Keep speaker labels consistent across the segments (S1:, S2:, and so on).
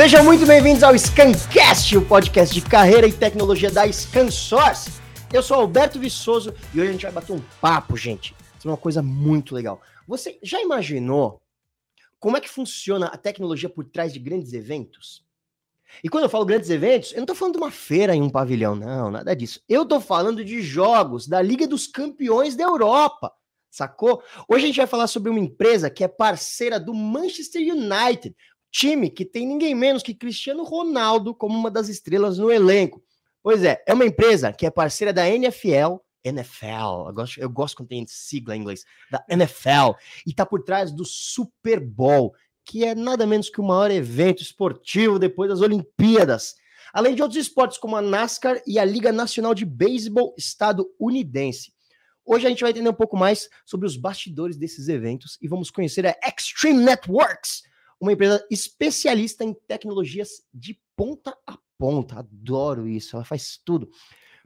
S1: Sejam muito bem-vindos ao Scancast, o podcast de carreira e tecnologia da ScanSource. Eu sou Alberto Viçoso e hoje a gente vai bater um papo, gente, sobre uma coisa muito legal. Você já imaginou como é que funciona a tecnologia por trás de grandes eventos? E quando eu falo grandes eventos, eu não estou falando de uma feira em um pavilhão, não, nada disso. Eu estou falando de jogos da Liga dos Campeões da Europa, sacou? Hoje a gente vai falar sobre uma empresa que é parceira do Manchester United, time que tem ninguém menos que Cristiano Ronaldo como uma das estrelas no elenco. Pois é, é uma empresa que é parceira da NFL, NFL, eu gosto, eu gosto quando tem sigla em inglês, da NFL, e tá por trás do Super Bowl, que é nada menos que o maior evento esportivo depois das Olimpíadas. Além de outros esportes como a NASCAR e a Liga Nacional de Beisebol Estadunidense. Hoje a gente vai entender um pouco mais sobre os bastidores desses eventos e vamos conhecer a Extreme Networks, uma empresa especialista em tecnologias de ponta a ponta. Adoro isso, ela faz tudo.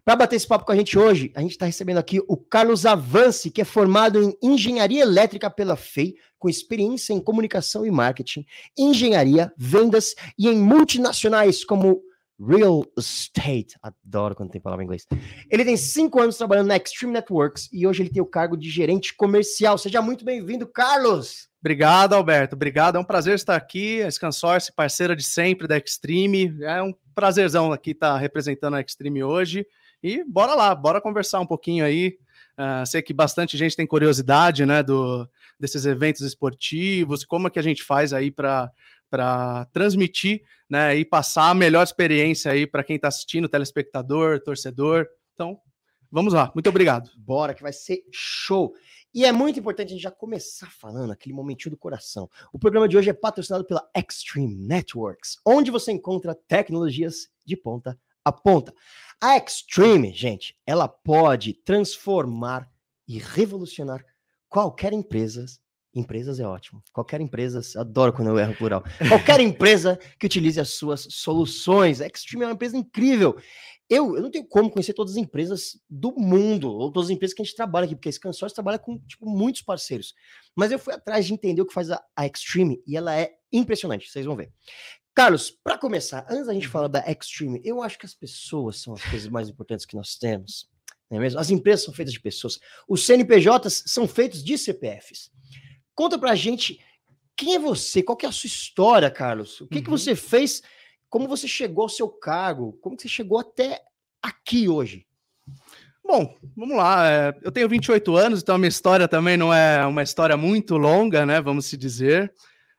S1: Para bater esse papo com a gente hoje, a gente está recebendo aqui o Carlos Avance, que é formado em engenharia elétrica pela FEI, com experiência em comunicação e marketing, engenharia, vendas e em multinacionais como Real Estate. Adoro quando tem palavra em inglês. Ele tem cinco anos trabalhando na Extreme Networks e hoje ele tem o cargo de gerente comercial. Seja muito bem-vindo, Carlos!
S2: Obrigado, Alberto. Obrigado. É um prazer estar aqui. A Scansource, parceira de sempre da Extreme. É um prazerzão aqui estar representando a Extreme hoje. E bora lá, bora conversar um pouquinho aí. Uh, sei que bastante gente tem curiosidade, né, do, desses eventos esportivos, como é que a gente faz aí para para transmitir, né, e passar a melhor experiência aí para quem está assistindo, telespectador, torcedor. Então, vamos lá. Muito obrigado.
S1: Bora, que vai ser show. E é muito importante a gente já começar falando aquele momentinho do coração. O programa de hoje é patrocinado pela Extreme Networks, onde você encontra tecnologias de ponta a ponta. A Extreme, gente, ela pode transformar e revolucionar qualquer empresa. Empresas é ótimo. Qualquer empresa, adoro quando eu erro plural. Qualquer empresa que utilize as suas soluções. A Extreme é uma empresa incrível. Eu, eu não tenho como conhecer todas as empresas do mundo, ou todas as empresas que a gente trabalha aqui, porque esse consórcio trabalha com tipo, muitos parceiros. Mas eu fui atrás de entender o que faz a, a Extreme e ela é impressionante, vocês vão ver. Carlos, para começar, antes da gente falar da Extreme, eu acho que as pessoas são as coisas mais importantes que nós temos. Não é mesmo? As empresas são feitas de pessoas. Os CNPJs são feitos de CPFs. Conta pra gente quem é você, qual que é a sua história, Carlos? O que, uhum. que você fez como você chegou ao seu cargo? Como você chegou até aqui hoje?
S2: Bom, vamos lá. É, eu tenho 28 anos, então a minha história também não é uma história muito longa, né? Vamos se dizer.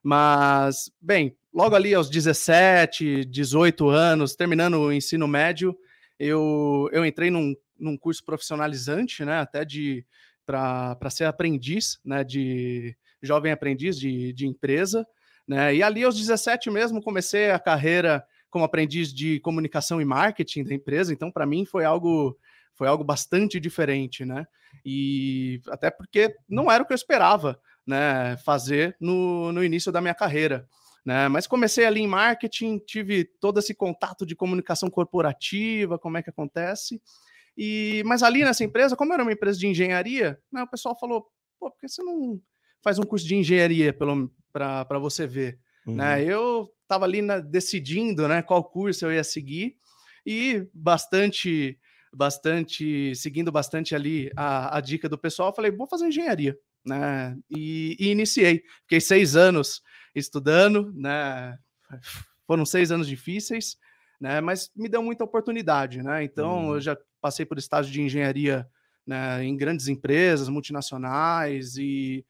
S2: Mas, bem, logo ali aos 17, 18 anos, terminando o ensino médio, eu, eu entrei num, num curso profissionalizante, né? Até de para ser aprendiz, né? De jovem aprendiz de, de empresa. Né? E ali, aos 17 mesmo, comecei a carreira como aprendiz de comunicação e marketing da empresa, então, para mim, foi algo foi algo bastante diferente, né? E até porque não era o que eu esperava, né, fazer no, no início da minha carreira. Né? Mas comecei ali em marketing, tive todo esse contato de comunicação corporativa, como é que acontece. E mas ali nessa empresa, como era uma empresa de engenharia, né, o pessoal falou: "Pô, por que você não faz um curso de engenharia pelo para você ver. Né? Uhum. Né? Eu estava ali na, decidindo né, qual curso eu ia seguir e bastante, bastante, seguindo bastante ali a, a dica do pessoal, falei, vou fazer engenharia. Né? E, e iniciei. Fiquei seis anos estudando, né? Foram seis anos difíceis, né? Mas me deu muita oportunidade, né? Então uhum. eu já passei por estágio de engenharia né, em grandes empresas multinacionais e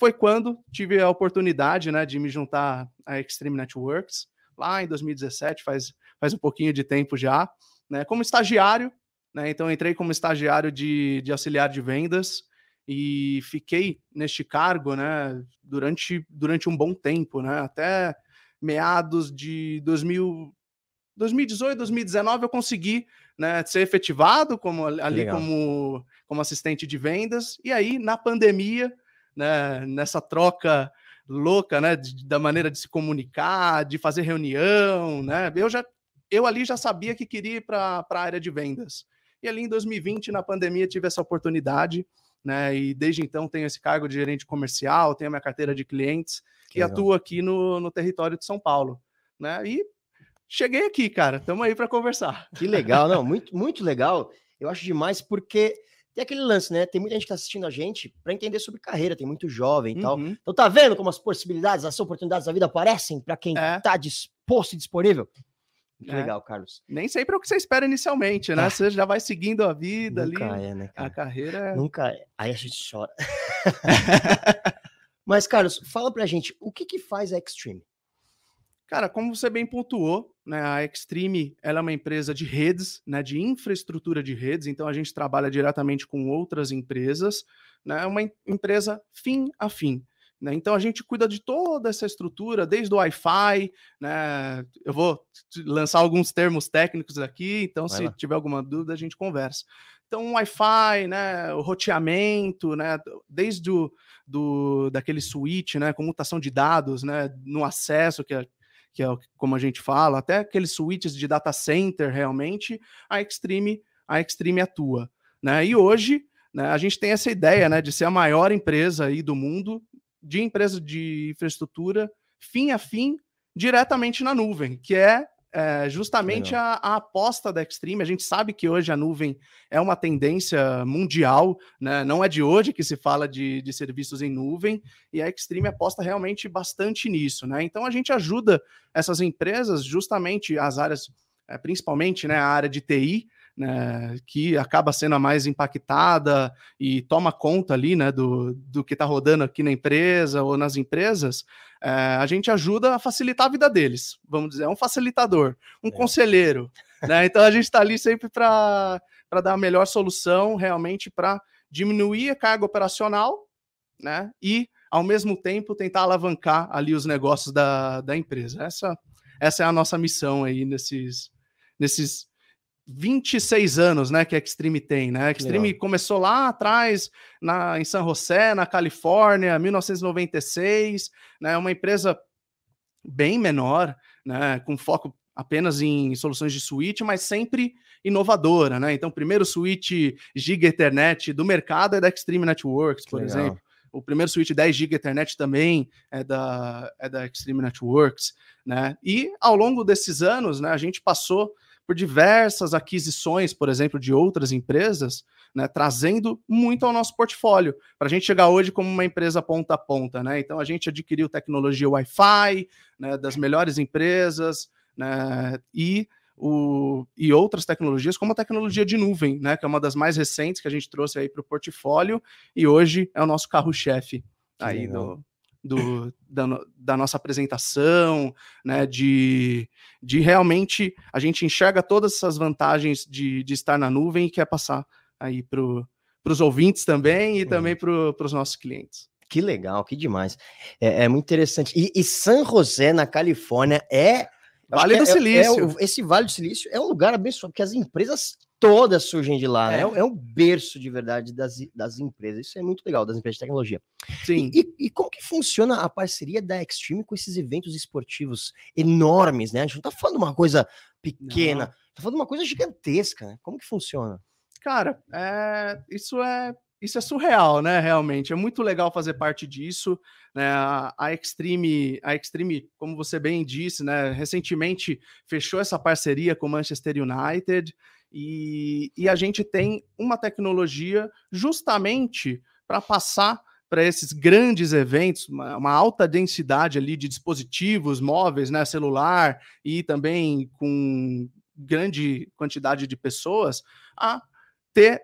S2: foi quando tive a oportunidade né, de me juntar à Extreme Networks, lá em 2017, faz, faz um pouquinho de tempo já, né, como estagiário. Né, então, entrei como estagiário de, de auxiliar de vendas e fiquei neste cargo né, durante, durante um bom tempo, né, até meados de 2000, 2018, 2019, eu consegui né, ser efetivado como, ali como, como assistente de vendas. E aí, na pandemia, né, nessa troca louca, né, de, da maneira de se comunicar, de fazer reunião, né? Eu já eu ali já sabia que queria ir para a área de vendas. E ali em 2020, na pandemia, tive essa oportunidade, né? E desde então tenho esse cargo de gerente comercial, tenho a minha carteira de clientes que atua aqui no, no território de São Paulo. né? E cheguei aqui, cara. Estamos aí para conversar.
S1: Que legal, não, muito, muito legal. Eu acho demais porque tem aquele lance, né? Tem muita gente que tá assistindo a gente para entender sobre carreira, tem muito jovem e tal.
S2: Uhum.
S1: Então tá vendo como as possibilidades, as oportunidades da vida aparecem para quem
S2: É.
S1: tá disposto e disponível? Que
S2: É.
S1: legal, Carlos.
S2: Nem sempre é o que você espera inicialmente, né?
S1: Ah.
S2: Você já vai seguindo a vida
S1: Nunca
S2: ali.
S1: é, né,
S2: A
S1: cara?
S2: carreira é.
S1: Nunca é. Aí a gente chora. Mas, Carlos, fala pra gente, o que que faz a Extreme?
S2: Cara, como você bem pontuou, né, a Extreme ela é uma empresa de redes, né, de infraestrutura de redes, então a gente trabalha diretamente com outras empresas, né, é uma em- empresa fim a fim. Né, então a gente cuida de toda essa estrutura, desde o Wi-Fi, né, eu vou lançar alguns termos técnicos aqui, então
S1: Vai
S2: se
S1: lá.
S2: tiver alguma dúvida a gente conversa. Então o Wi-Fi, né, o roteamento, né, desde o do, daquele switch, né, comutação de dados, né, no acesso que é que é como a gente fala, até aqueles switches de data center realmente, a Extreme, a Extreme atua. Né? E hoje né, a gente tem essa ideia né, de ser a maior empresa aí do mundo de empresa de infraestrutura fim a fim diretamente na nuvem, que é, é, justamente a, a aposta da Extreme. A gente sabe que hoje a nuvem é uma tendência mundial, né? não é de hoje que se fala de, de serviços em nuvem, e a Extreme aposta realmente bastante nisso. Né? Então a gente ajuda essas empresas, justamente as áreas, eh, principalmente né, a área de TI, né, que acaba sendo a mais impactada e toma conta ali né, do, do que está rodando aqui na empresa ou nas empresas, eh, a gente ajuda a facilitar a vida deles. Vamos dizer, é um facilitador, um
S1: É.
S2: conselheiro. Né? Então a gente está ali sempre para dar a melhor solução, realmente para diminuir a carga operacional né, e ao mesmo tempo tentar alavancar ali os negócios da, da empresa. Essa, essa é a nossa missão aí nesses, nesses 26 anos né, que a Extreme tem. Né? A Extreme
S1: legal.
S2: começou lá atrás, na, em San José, na Califórnia, 1996, né, uma empresa bem menor, né, com foco apenas em soluções de switch, mas sempre inovadora. Né? Então, o primeiro switch Giga Ethernet do mercado é da Extreme Networks, por
S1: legal.
S2: exemplo. O primeiro switch 10 GB Ethernet também é da, é da Extreme Networks, né? E ao longo desses anos, né, a gente passou por diversas aquisições, por exemplo, de outras empresas, né, trazendo muito ao nosso portfólio, para a gente chegar hoje como uma empresa ponta a ponta, né? Então a gente adquiriu tecnologia Wi-Fi, né, das melhores empresas, né, e o, e outras tecnologias, como a tecnologia de nuvem, né, que é uma das mais recentes que a gente trouxe aí para o portfólio, e hoje é o nosso carro-chefe aí do, do, da, da nossa apresentação, né, de, de realmente a gente enxerga todas essas vantagens de, de estar na nuvem e quer passar aí para os ouvintes também e também para os nossos clientes.
S1: Que legal, que demais. É, é muito interessante. E, e San José, na Califórnia, é.
S2: Vale do
S1: é- é-
S2: Silício.
S1: é o- esse Vale do Silício é um lugar abençoado, porque as empresas todas surgem de lá, né?
S2: É.
S1: É, é um berço de verdade das, das empresas. Isso é muito legal, das empresas de tecnologia.
S2: Sim.
S1: E, e como que funciona a parceria da Extreme com esses eventos esportivos enormes, né? A gente não tá falando de uma coisa pequena,
S2: Não.
S1: tá falando de uma coisa gigantesca, né? Como que funciona?
S2: Cara, é, isso é isso é surreal, né? Realmente é muito legal fazer parte disso. Né? A, a Extreme, a Extreme, como você bem disse, né? Recentemente fechou essa parceria com o Manchester United e, e a gente tem uma tecnologia justamente para passar para esses grandes eventos, uma, uma alta densidade ali de dispositivos móveis, né, celular e também com grande quantidade de pessoas, a ter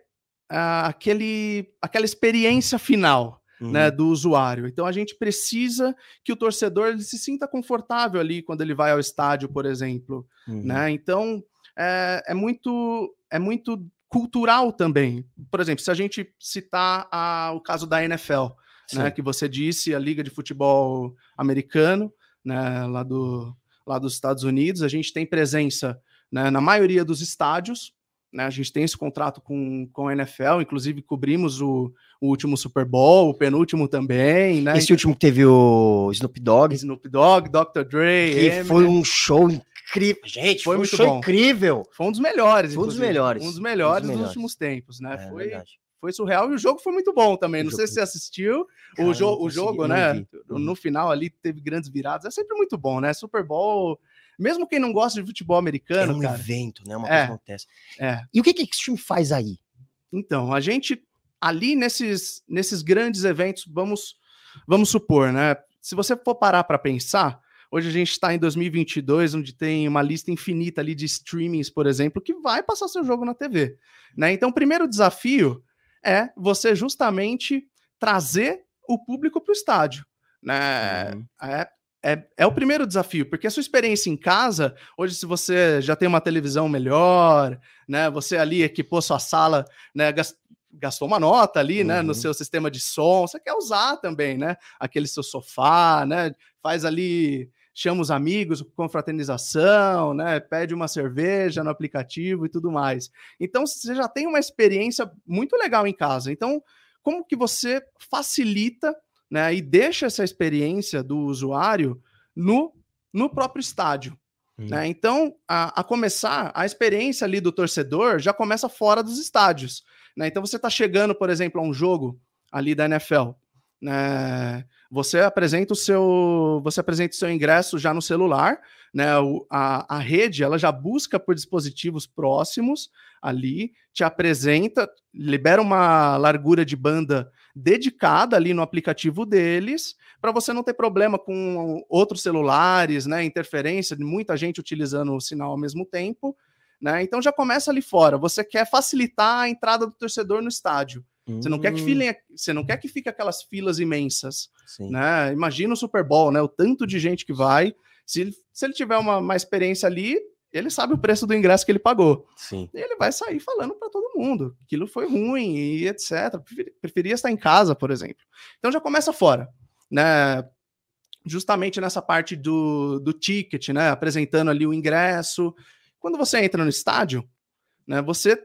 S2: aquele, aquela experiência final né,
S1: Uhum.
S2: do usuário. Então a gente precisa que o torcedor se sinta confortável ali quando ele vai ao estádio, por exemplo.
S1: Uhum.
S2: Né? Então é, é muito é muito cultural também. Por exemplo, se a gente citar a- o caso da NFL, né, que você disse, a Liga de Futebol Americano, né, lá, do, lá dos Estados Unidos, a gente tem presença né, na maioria dos estádios, né, a gente tem esse contrato com, com a NFL, inclusive cobrimos o, o último Super Bowl, o penúltimo também, né?
S1: Esse último que teve o Snoop Dogg,
S2: Snoop Dogg, Dr. Dre,
S1: que
S2: Eminem,
S1: foi um show incrível. Gente,
S2: Foi
S1: foi, um
S2: muito
S1: show
S2: bom.
S1: incrível.
S2: foi um dos melhores,
S1: Foi um dos melhores,
S2: um dos melhores dos
S1: melhores.
S2: últimos tempos, né?
S1: É,
S2: foi,
S1: verdade.
S2: foi surreal e o jogo foi muito bom também. Não sei se você assistiu.
S1: Cara,
S2: o, jo o jogo, né? No final ali teve grandes viradas. É sempre muito bom, né? Super Bowl Mesmo quem não gosta de futebol americano,
S1: é um
S2: cara.
S1: evento, né? Uma
S2: É.
S1: coisa que acontece.
S2: É.
S1: E o que que a Extreme faz aí?
S2: Então, a gente ali nesses, nesses grandes eventos, vamos, vamos supor, né? Se você for parar para pensar, hoje a gente está em 2022, onde tem uma lista infinita ali de streamings, por exemplo, que vai passar seu jogo na TV, né? Então, o primeiro desafio é você justamente trazer o público para o estádio, né?
S1: Uhum.
S2: É, é, é o primeiro desafio, porque a sua experiência em casa, hoje, se você já tem uma televisão melhor, né? Você ali equipou sua sala, né? gas- Gastou uma nota ali, né? No
S1: Uhum.
S2: seu sistema de som, você quer usar também, né? Aquele seu sofá, né? Faz ali, chama os amigos, confraternização, né? Pede uma cerveja no aplicativo e tudo mais. Então, você já tem uma experiência muito legal em casa. Então, como que você facilita né, e deixa essa experiência do usuário no, no próprio estádio.
S1: Hum.
S2: Né? Então, a, a começar, a experiência ali do torcedor já começa fora dos estádios. Né? Então, você está chegando, por exemplo, a um jogo ali da NFL. Né? Você apresenta o seu, você apresenta o seu ingresso já no celular, né? O, a, a rede ela já busca por dispositivos próximos ali, te apresenta, libera uma largura de banda dedicada ali no aplicativo deles, para você não ter problema com outros celulares, né? Interferência de muita gente utilizando o sinal ao mesmo tempo. Né? Então já começa ali fora. Você quer facilitar a entrada do torcedor no estádio. Você não quer que
S1: Hum,
S2: filem, você não quer que fique aquelas filas imensas,
S1: sim.
S2: né? Imagina o Super Bowl, né? O tanto de gente que vai. Se, ele- se ele tiver uma, uma experiência ali, ele sabe o preço do ingresso que ele pagou.
S1: Sim.
S2: E ele vai sair falando para todo mundo. Aquilo foi ruim e etc. Preferi- Preferia estar em casa, por exemplo. Então já começa fora, né? Justamente nessa parte do, do ticket, né? Apresentando ali o ingresso. Quando você entra no estádio, né? Você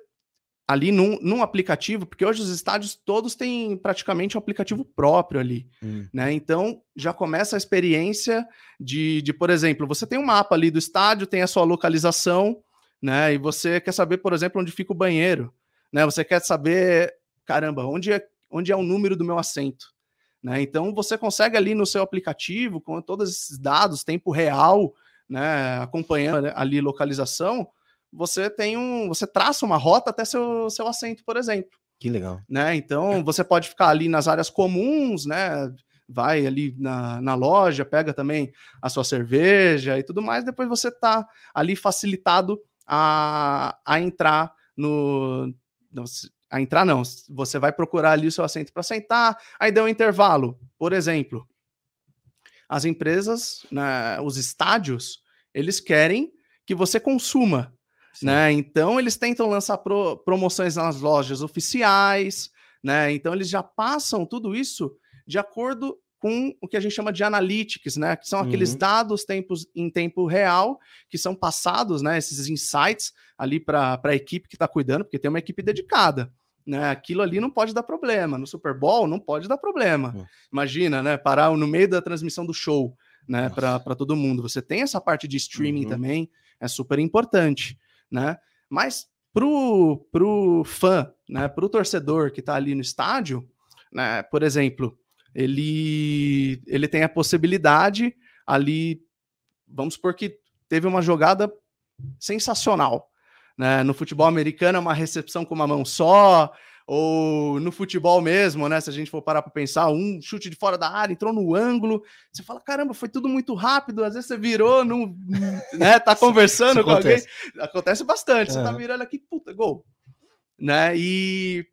S2: ali num, num aplicativo, porque hoje os estádios todos têm praticamente um aplicativo próprio ali
S1: Hum,
S2: né? Então já começa a experiência de, de, por exemplo, você tem um mapa ali do estádio, tem a sua localização, né? E você quer saber, por exemplo, onde fica o banheiro, né? Você quer saber, caramba, onde é, onde é o número do meu assento, né? Então você consegue ali no seu aplicativo, com todos esses dados, tempo real, né? Acompanhando ali localização, você tem um, você traça uma rota até seu, seu assento, por exemplo
S1: que legal.
S2: né? Então você pode ficar ali nas áreas comuns, né? Vai ali na, na loja, pega também a sua cerveja e tudo mais. Depois você tá ali facilitado a, a entrar no. no- A entrar não, você vai procurar ali o seu assento para sentar, aí deu um intervalo. Por exemplo, as empresas, né, os estádios, eles querem que você consuma
S1: Sim.
S2: né? Então eles tentam lançar pro- promoções nas lojas oficiais, né? Então eles já passam tudo isso de acordo com o que a gente chama de analytics, né? Que são aqueles
S1: Uhum.
S2: dados tempos em tempo real que são passados, né? Esses insights ali para a equipe que está cuidando, porque tem uma equipe dedicada. Né, aquilo ali não pode dar problema. No Super Bowl não pode dar problema.
S1: Hum.
S2: Imagina, né? Parar no meio da transmissão do show, né? Para todo mundo. Você tem essa parte de streaming
S1: Uhum.
S2: também, é super importante né? Mas pro, pro fã, né, pro torcedor que tá ali no estádio, né, por exemplo, ele ele tem a possibilidade ali, vamos supor que teve uma jogada sensacional, né? No futebol americano é uma recepção com uma mão só, ou no futebol mesmo, né? Se a gente for parar para pensar, um chute de fora da área, entrou no ângulo, você fala, caramba, foi tudo muito rápido, às vezes você virou, não, né? Tá conversando com alguém,
S1: acontece.
S2: bastante, você tá
S1: Aham.
S2: virando aqui, puta, gol, né? E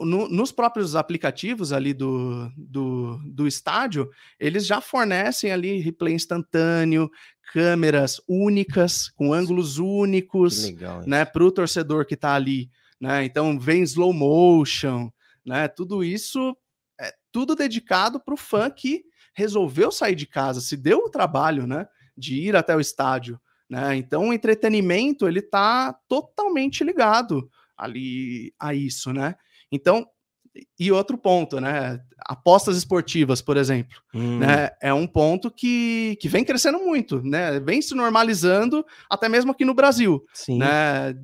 S2: no- nos próprios aplicativos ali do, do, do estádio, eles já fornecem ali replay instantâneo, câmeras únicas, com ângulos únicos,
S1: legal.
S2: né, para o torcedor que está ali, né? Então vem slow motion, né? Tudo isso é tudo dedicado para o fã que resolveu sair de casa, se deu o trabalho, né, de ir até o estádio, né? Então o entretenimento ele está totalmente ligado ali a isso, né? Então e outro ponto, né? Apostas esportivas, por exemplo, hum. né? É um ponto que, que vem crescendo muito, né? Vem se normalizando, até mesmo aqui no Brasil, Sim. né?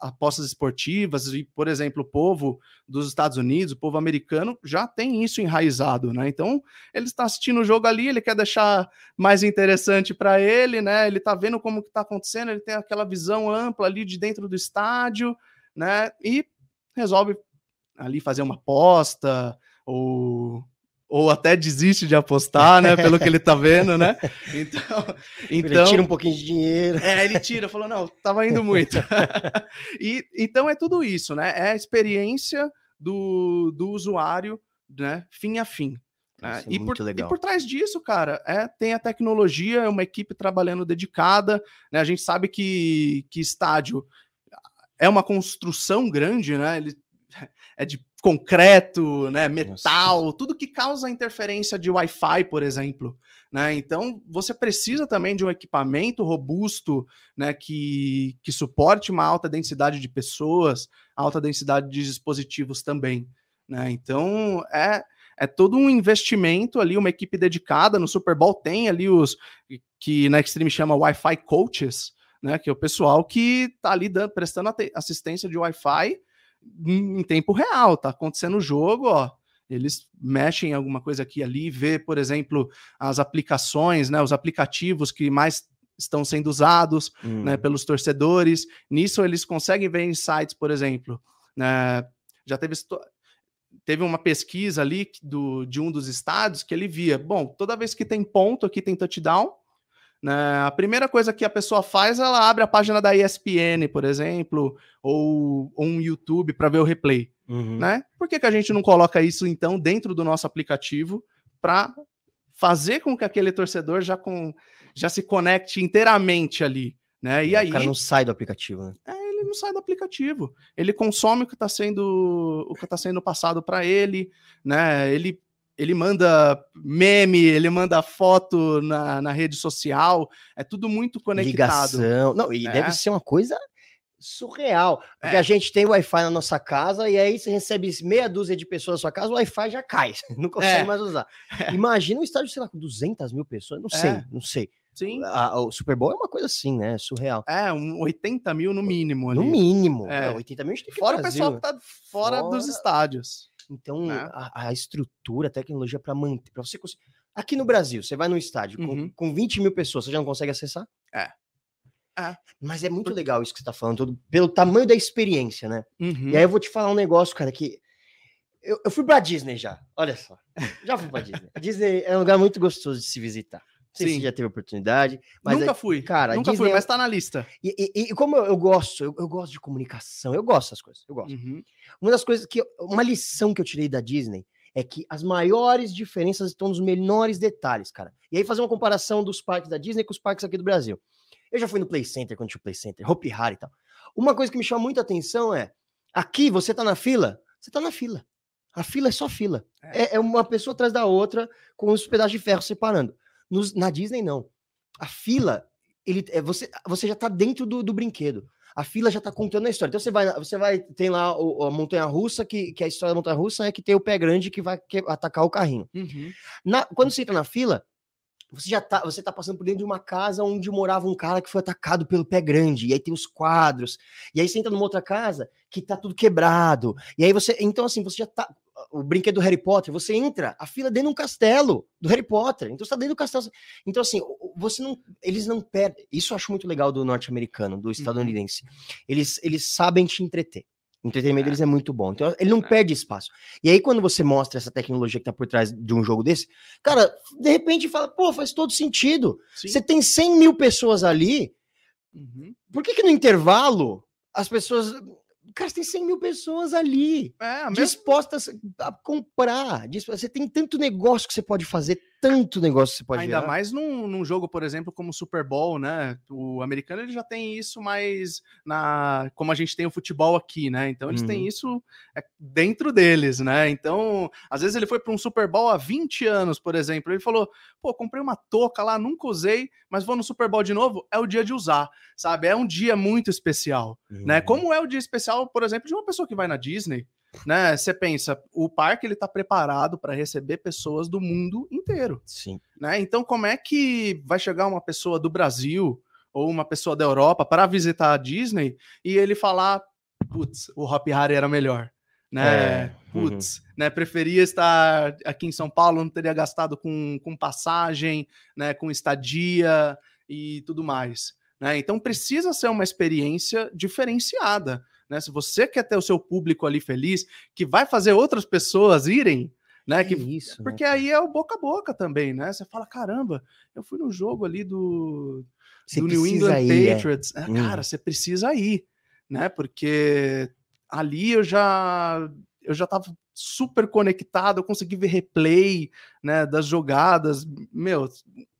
S2: Apostas esportivas e, por exemplo, o povo dos Estados Unidos, o povo americano, já tem isso enraizado, né? Então, ele está assistindo o jogo ali, ele quer deixar mais interessante para ele, né? Ele está vendo como que está acontecendo, ele tem aquela visão ampla ali de dentro do estádio, né? E resolve ali fazer uma aposta ou ou até desiste de apostar, né? Pelo que ele tá vendo, né?
S1: Então, então ele tira um pouquinho de dinheiro.
S2: É, ele tira, falou não, tava indo muito. e então é tudo isso, né? É a experiência do, do usuário, né? Fim a fim. Né? É e, por, e, por, trás disso, cara, é, tem a tecnologia, é uma equipe trabalhando dedicada, né? A gente sabe que, que estádio é uma construção grande, né? Ele é de concreto, né, metal, Nossa. tudo que causa interferência de Wi-Fi, por exemplo. Né? Então, você precisa também de um equipamento robusto né, que, que suporte uma alta densidade de pessoas, alta densidade de dispositivos também. Né? Então, é, é todo um investimento ali, uma equipe dedicada. No Super Bowl tem ali os que na Extreme chama Wi-Fi coaches, né, que é o pessoal que está ali dando, prestando assistência de Wi-Fi em tempo real, tá acontecendo o jogo, ó. Eles mexem em alguma coisa aqui ali, vê, por exemplo, as aplicações, né, os aplicativos que mais estão sendo usados hum. né, pelos torcedores. Nisso eles conseguem ver insights, por exemplo. Né, já teve, teve uma pesquisa ali do, de um dos estados que ele via, bom, toda vez que tem ponto aqui tem touchdown, né? A primeira coisa que a pessoa faz, ela abre a página da ESPN, por exemplo, ou, ou um YouTube para ver o replay. Uhum. Né? Por que, que a gente não coloca isso, então, dentro do nosso aplicativo para fazer com que aquele torcedor já, com, já se conecte inteiramente ali? Né? E
S1: o
S2: aí,
S1: cara não sai do aplicativo, né?
S2: É, ele não sai do aplicativo. Ele consome o que está sendo o que está sendo passado para ele, né? Ele ele manda meme, ele manda foto na, na rede social, é tudo muito conectado.
S1: Ligação. Não, e é. deve ser uma coisa surreal. Porque é. a gente tem Wi-Fi na nossa casa e aí você recebe meia dúzia de pessoas na sua casa, o Wi-Fi já cai, não consegue é. mais usar. É. Imagina um estádio, sei lá, com 200 mil pessoas, não sei, é. não sei. Sim. A, o Super Bowl é uma coisa assim, né? Surreal.
S2: É, um 80 mil no mínimo. Ali.
S1: No mínimo. É. 80 mil a gente
S2: tem que Fora Brasil. o pessoal que tá fora, fora... dos estádios.
S1: Então, né? a, a, estrutura, a tecnologia para manter, para você conseguir. Aqui no Brasil, você vai no estádio uhum. com, com 20 mil pessoas, você já não consegue acessar?
S2: É.
S1: É. Mas é muito legal isso que você tá falando, todo, pelo tamanho da experiência, né? Uhum. E aí eu vou te falar um negócio, cara, que eu, eu fui pra Disney já, olha só. Já fui pra Disney. A Disney é um lugar muito gostoso de se visitar. Não sei Sim. se já teve oportunidade.
S2: Nunca é, fui. Cara, nunca Disney fui, mas tá na lista.
S1: E, e, e como eu, eu gosto, eu, eu, gosto de comunicação, eu gosto dessas coisas, eu gosto. Uhum. Uma das coisas que. Uma lição que eu tirei da Disney é que as maiores diferenças estão nos menores detalhes, cara. E aí fazer uma comparação dos parques da Disney com os parques aqui do Brasil. Eu já fui no Play Center, quando tinha o Play Center, Hope Harry e tal. Uma coisa que me chama muita atenção é: aqui você tá na fila, você tá na fila. A fila é só fila. É, é, é uma pessoa atrás da outra com os pedaços de ferro separando. Nos, na Disney, não. A fila, ele, é, você, você já tá dentro do, do brinquedo. A fila já tá contando a história. Então você vai, você vai tem lá o, a montanha russa, que, que a história da montanha russa é que tem o pé grande que vai que, atacar o carrinho. Uhum. Na, quando você entra na fila, você já tá, você tá passando por dentro de uma casa onde morava um cara que foi atacado pelo pé grande, e aí tem os quadros, e aí você entra numa outra casa que tá tudo quebrado, e aí você, então assim, você já tá, o brinquedo do Harry Potter, você entra, a fila dentro de um castelo do Harry Potter. Então você tá dentro do castelo. Então, assim, você não. Eles não perdem. Isso eu acho muito legal do norte-americano, do uhum. estadunidense. Uhum. Eles, eles sabem te entreter. O entretenimento é. deles é muito bom. Então, ele não é. perde espaço. E aí, quando você mostra essa tecnologia que tá por trás de um jogo desse, cara, de repente fala, pô, faz todo sentido. Sim. Você tem 100 mil pessoas ali. Uhum. Por que que no intervalo as pessoas Cara, tem 100 mil pessoas ali é, dispostas a comprar. Você tem tanto negócio que você pode fazer, tanto negócio que você pode
S2: Ainda mais num, num, jogo, por exemplo, como o Super Bowl, né? O americano ele já tem isso, mas na como a gente tem o futebol aqui, né? Então eles uhum. têm isso é, dentro deles, né? Então, às vezes ele foi para um Super Bowl há 20 anos, por exemplo. Ele falou: pô, comprei uma touca lá, nunca usei, mas vou no Super Bowl de novo. É o dia de usar, sabe? É um dia muito especial, né? uhum. né? Como é o dia especial, por exemplo, de uma pessoa que vai na Disney né? Você pensa, o parque ele está preparado para receber pessoas do mundo inteiro.
S1: Sim.
S2: Né? Então, como é que vai chegar uma pessoa do Brasil ou uma pessoa da Europa para visitar a Disney e ele falar, putz, o Hop Harry era melhor, né?
S1: É, uhum.
S2: Putz, né? Preferia estar aqui em São Paulo, não teria gastado com, com passagem, né? Com estadia e tudo mais. Né? Então precisa ser uma experiência diferenciada. Né? Se você quer ter o seu público ali feliz, que vai fazer outras pessoas irem, né? Que,
S1: isso, né,
S2: porque
S1: cara?
S2: aí é o boca a boca também, né? Você fala, caramba, eu fui no jogo ali do,
S1: Você
S2: do New England
S1: ir, é.
S2: Patriots. É,
S1: Hum.
S2: Cara, você precisa ir, né? Porque ali eu já eu já tava super conectado, eu consegui ver replay, né, das jogadas, meu,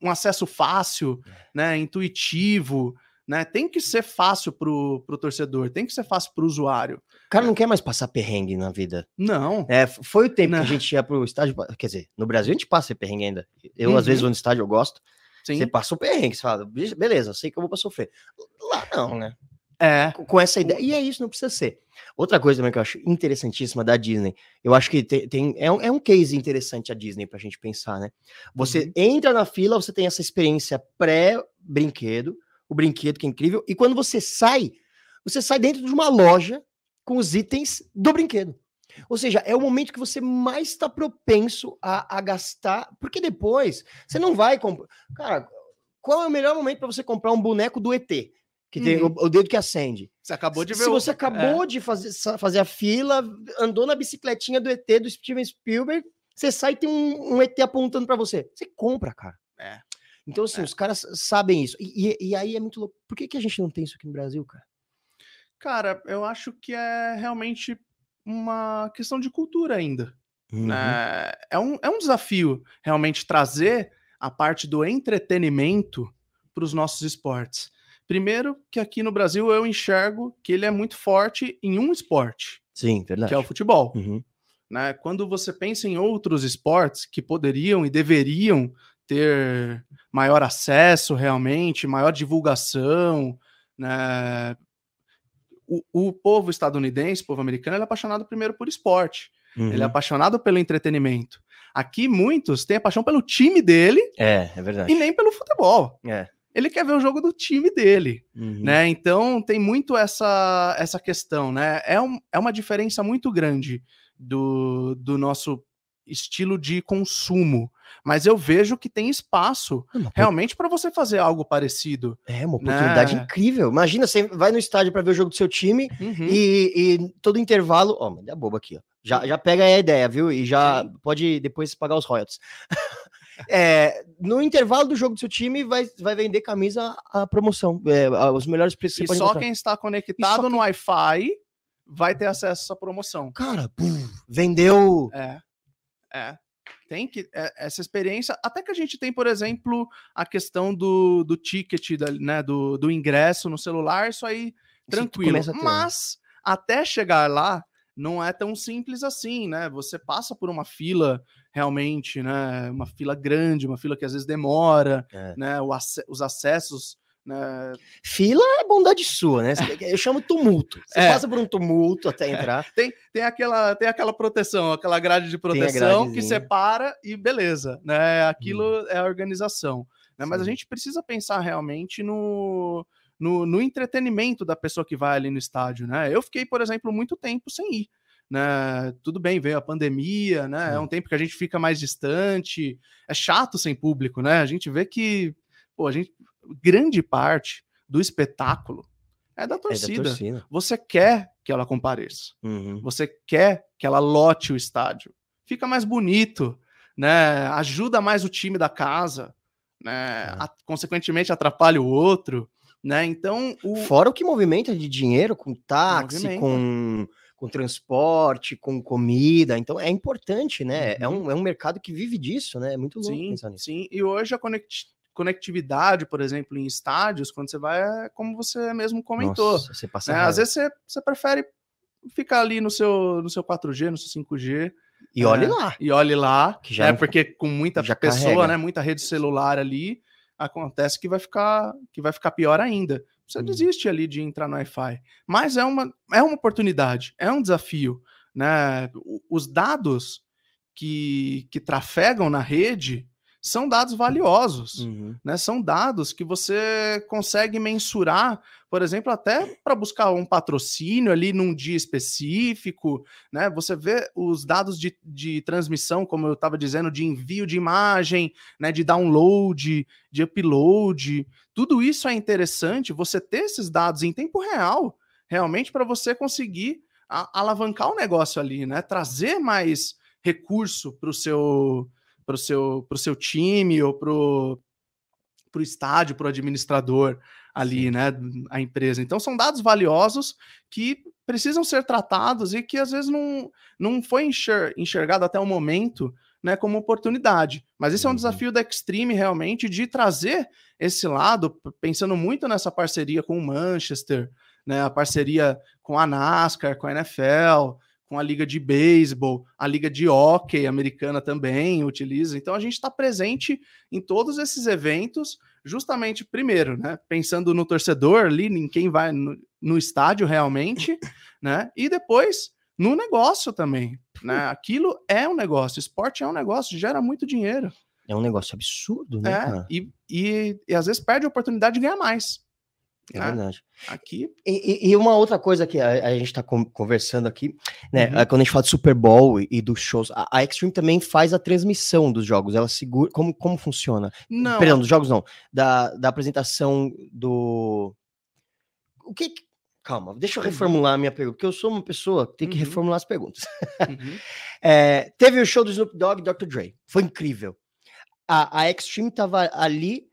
S2: um acesso fácil,
S1: É.
S2: né, intuitivo, né? Tem que ser fácil pro, pro torcedor, tem que ser fácil pro usuário.
S1: O cara não quer mais passar perrengue na vida.
S2: Não.
S1: É, foi o tempo
S2: Não.
S1: que a gente ia pro estádio. Quer dizer, no Brasil a gente passa perrengue ainda. Eu, às
S2: Uhum.
S1: vezes, vou no estádio, eu gosto.
S2: Sim.
S1: Você passa o perrengue, você fala, "Be- beleza, sei que eu vou pra sofrer. Lá não, né?
S2: É.
S1: Com- Com essa ideia. E é isso, não precisa ser. Outra coisa também que eu acho interessantíssima da Disney, eu acho que tem, tem- é, um, é um case interessante a Disney pra gente pensar, né? Você
S2: Uhum.
S1: entra na fila, você tem essa experiência pré-brinquedo, o brinquedo que é incrível, e quando você sai, você sai dentro de uma loja com os itens do brinquedo. Ou seja, é o momento que você mais está propenso a, a gastar, porque depois você não vai comprar. Cara, qual é o melhor momento para você comprar um boneco do ET? Que tem
S2: Uhum.
S1: o, o dedo que acende.
S2: Você acabou de ver
S1: Se
S2: o-
S1: você
S2: é.
S1: acabou de fazer, fazer a fila, andou na bicicletinha do ET do Steven Spielberg, você sai e tem um, um ET apontando para você. Você compra, cara.
S2: É.
S1: Então, assim,
S2: É.
S1: os caras sabem isso. E, e- e aí é muito louco. Por que, que a gente não tem isso aqui no Brasil, cara?
S2: Cara, eu acho que é realmente uma questão de cultura ainda.
S1: Uhum.
S2: né? É, um, é um desafio realmente trazer a parte do entretenimento para os nossos esportes. Primeiro, que aqui no Brasil eu enxergo que ele é muito forte em um esporte,
S1: Sim, verdade.
S2: que é o futebol.
S1: Uhum.
S2: né? Quando você pensa em outros esportes que poderiam e deveriam ter maior acesso realmente, maior divulgação, né? O, o povo estadunidense, o povo americano, ele é apaixonado primeiro por esporte. Ele é
S1: Uhum.
S2: apaixonado pelo entretenimento. Aqui, muitos têm a paixão pelo time dele
S1: É, é verdade.
S2: e nem pelo futebol.
S1: É.
S2: Ele quer ver o jogo do time dele,
S1: Uhum.
S2: né? Então tem muito essa, essa questão, né? É, um, é uma diferença muito grande do, do nosso estilo de consumo. Mas eu vejo que tem espaço
S1: pô,
S2: realmente para você fazer algo parecido.
S1: É uma oportunidade
S2: né?
S1: incrível. Imagina, você vai no estádio para ver o jogo do seu time
S2: Uhum.
S1: e, e todo intervalo. Ó, mas é boba aqui, ó. Já, já pega aí a ideia, viu? E já pode depois pagar os royalties. É, no intervalo do jogo do seu time, vai, vai vender camisa a promoção. é, a- os melhores preços
S2: E só
S1: encontrar.
S2: quem está conectado
S1: quem-
S2: no Wi-Fi vai ter acesso a essa promoção.
S1: Cara, pum, vendeu.
S2: É. É. Tem que. é- essa experiência. Até que a gente tem, por exemplo, a questão do, do ticket, da- né, do, do ingresso no celular, isso aí tranquilo.
S1: ter, né?
S2: Mas até chegar lá, não é tão simples assim, né? Você passa por uma fila realmente, né? Uma fila grande, uma fila que às vezes demora,
S1: É.
S2: né? o ace- os acessos. Né?
S1: Fila é bondade sua, né? Eu chamo tumulto. Você
S2: É.
S1: passa por um tumulto até entrar.
S2: Tem, tem, aquela, tem aquela proteção, aquela grade de proteção que separa e beleza, né? Aquilo é a organização. Né? Mas a gente precisa pensar realmente no, no, no entretenimento da pessoa que vai ali no estádio, né? Eu fiquei, por exemplo, muito tempo sem ir. Né? Tudo bem, veio a pandemia, né? É
S1: Sim.
S2: um tempo que a gente fica mais distante. É chato sem público, né? A gente vê que, pô, a gente, grande parte do espetáculo é da
S1: É da
S2: torcida.
S1: torcida.
S2: Você quer que ela compareça.
S1: Uhum.
S2: Você quer que ela lote o estádio. Fica mais bonito, né? Ajuda mais o time da casa, né?
S1: É.
S2: A- consequentemente atrapalha o outro, né? Então, o
S1: Fora o que movimenta de dinheiro com táxi, com, com transporte, com comida. Então é importante, né? É,
S2: Uhum.
S1: um, é um mercado que vive disso, né? É muito louco
S2: sim,
S1: pensar nisso.
S2: sim. E hoje a conect- conectividade, por exemplo, em estádios, quando você vai, é como você mesmo comentou.
S1: Nossa, você passa
S2: né? Às vezes você, você prefere ficar ali no seu, no seu 4G, no seu 5G,
S1: E olhe
S2: é,
S1: lá.
S2: e olhe lá,
S1: Que já
S2: né?
S1: não-
S2: Porque com muita pessoa,
S1: carrega.
S2: né? Muita rede celular ali, acontece que vai ficar que vai ficar pior ainda. Você
S1: Hum.
S2: desiste ali de entrar no Wi-Fi. Mas é uma, é uma oportunidade, é um desafio. né? Os dados que, que trafegam na rede são dados valiosos, uhum. né? São dados que você consegue mensurar, por exemplo, até para buscar um patrocínio ali num dia específico, né? Você vê os dados de, de transmissão, como eu estava dizendo, de envio de imagem, né? De download, de upload, tudo isso é interessante. Você ter esses dados em tempo real, realmente para você conseguir alavancar o negócio ali, né? Trazer mais recurso para o seu para o seu, seu time ou para o estádio, para o administrador ali, Sim. né? A empresa. Então, são dados valiosos que precisam ser tratados e que às vezes não, não foi enxer, enxergado até o momento né, como oportunidade. Mas esse é um uhum. desafio da Extreme realmente de trazer esse lado, pensando muito nessa parceria com o Manchester, né, a parceria com a NASCAR, com a NFL, com a liga de beisebol, a liga de hockey americana também utiliza. Então a gente está presente em todos esses eventos, justamente primeiro, né? Pensando no torcedor ali, em quem vai no, no estádio realmente, né? E depois no negócio também, né? Aquilo é um negócio, esporte é um negócio, gera muito dinheiro.
S1: É um negócio absurdo, né?
S2: É, e, e, e às vezes perde a oportunidade de ganhar mais.
S1: É né? verdade.
S2: Aqui.
S1: E, e, uma outra coisa que a, a gente está conversando aqui, né? Uhum. É quando a gente fala de Super Bowl e, e dos shows, a, a, Extreme também faz a transmissão dos jogos. Ela segura. Como, como funciona?
S2: Não.
S1: Perdão, dos jogos não. Da, da apresentação do. O que. Calma, deixa eu uhum. reformular a minha pergunta, porque eu sou uma pessoa que tem que uhum. reformular as perguntas. Uhum. é, teve o show do Snoop Dogg e Dr. Dre. Foi incrível. A, a Extreme estava ali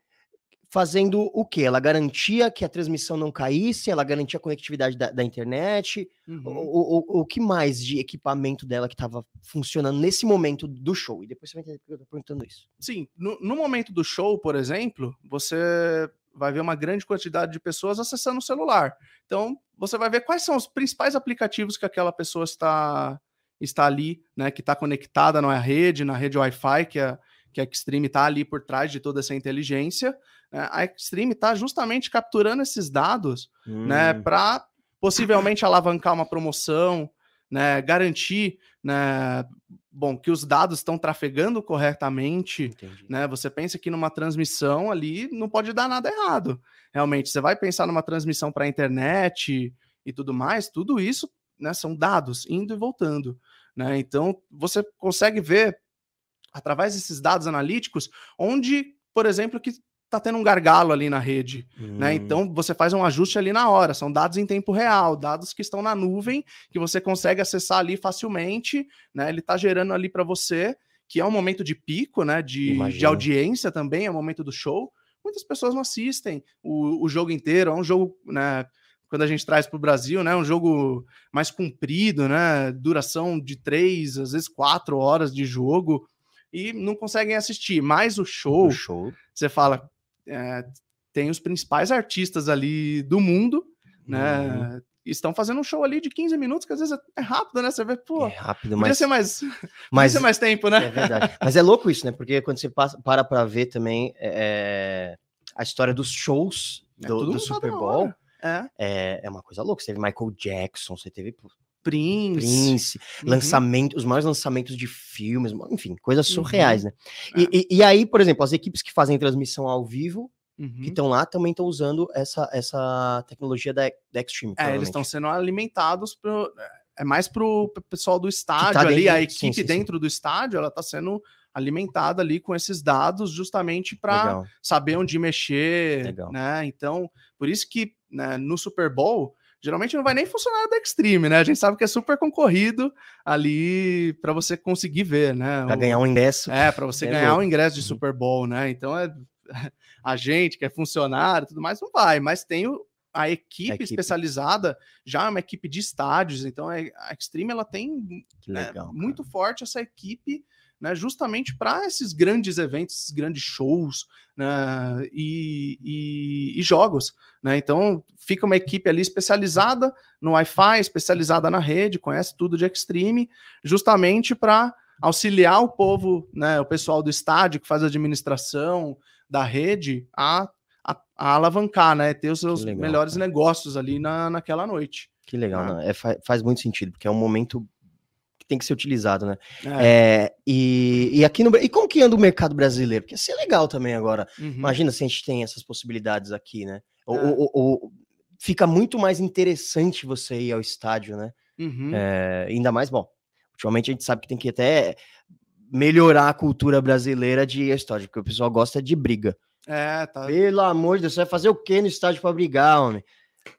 S1: fazendo o quê? Ela garantia que a transmissão não caísse, ela garantia a conectividade da, da internet. Uhum. O, o, o, que mais de equipamento dela que estava funcionando nesse momento do show? E depois você vai entender porque eu perguntando isso.
S2: Sim, no, no momento do show, por exemplo, você vai ver uma grande quantidade de pessoas acessando o celular. Então, você vai ver quais são os principais aplicativos que aquela pessoa está, está ali, né, que está conectada na rede, na rede Wi-Fi, que a, que a Extreme está ali por trás de toda essa inteligência. Né, a Extreme está justamente capturando esses dados né, hum. né, para possivelmente alavancar uma promoção, né, garantir né, bom, que os dados estão trafegando corretamente. Né, você pensa que numa transmissão ali não pode dar nada errado. Realmente, você vai pensar numa transmissão para a internet e tudo mais, tudo isso né, são dados indo e voltando. Né? Então, você consegue ver através desses dados analíticos onde, por exemplo, que tá tendo um gargalo ali na rede, né? hum. né? Então você faz um ajuste ali na hora. São dados em tempo real, dados que estão na nuvem, que você consegue acessar ali facilmente, né? Ele tá gerando ali para você, que é um momento de pico, né? De, de audiência também, é o momento do show. Muitas pessoas não assistem o, o jogo inteiro, é um jogo, né? Quando a gente traz para o Brasil, né? Um jogo mais comprido, né? Duração de três, às vezes quatro horas de jogo e não conseguem assistir. Mas o show, o show. você fala, é, tem os principais artistas ali do mundo, né? Uhum. Estão fazendo um show ali de 15 minutos, que às vezes é rápido, né? Você vê, pô,
S1: é rápido,
S2: podia
S1: mas...
S2: ser mais, mas ser mais tempo, né?
S1: É verdade. mas é louco isso, né? Porque quando você passa, para para ver também é, a história dos shows é do, do Super Bowl, é. é. é uma coisa louca. Você teve Michael Jackson, você teve
S2: Prince,
S1: Prince uhum. lançamento, os maiores lançamentos de filmes, enfim, coisas surreais, uhum. né? E, é. e, e, aí, por exemplo, as equipes que fazem transmissão ao vivo uhum. que estão lá também estão usando essa, essa tecnologia da, da Extreme.
S2: É, eles estão sendo alimentados pro, é mais para o pessoal do estádio tá ali, a equipe sim, sim, dentro sim. do estádio, ela está sendo alimentada ali com esses dados justamente para saber onde mexer, Legal. né? Então, por isso que né, no Super Bowl geralmente não vai nem funcionar da Extreme, né? A gente sabe que é super concorrido ali para você conseguir ver, né?
S1: Para ganhar um ingresso.
S2: É, para você é ganhar um ingresso de uhum. Super Bowl, né? Então é a gente que é funcionário, tudo mais não vai, mas tem o, a equipe, a equipe, especializada já é uma equipe de estádios, então é, a Extreme ela tem né, legal, né, muito forte essa equipe né, justamente para esses grandes eventos, esses grandes shows né, e, e, e, jogos. Né? Então, fica uma equipe ali especializada no Wi-Fi, especializada na rede, conhece tudo de Extreme, justamente para auxiliar o povo, né, o pessoal do estádio que faz a administração da rede a, a, a alavancar, né, ter os seus legal, melhores cara. negócios ali na, naquela noite.
S1: Que legal, né? é, faz muito sentido, porque é um momento tem que ser utilizado, né? É. É, e, e aqui no e como que anda o mercado brasileiro? Porque ia ser legal também agora. Uhum. Imagina se a gente tem essas possibilidades aqui, né? Ou, é. ou, ou, fica muito mais interessante você ir ao estádio, né? Uhum. É, ainda mais, bom, ultimamente a gente sabe que tem que até melhorar a cultura brasileira de estádio, porque o pessoal gosta de briga. É, tá. Pelo amor de Deus, você vai fazer o que no estádio para brigar, homem?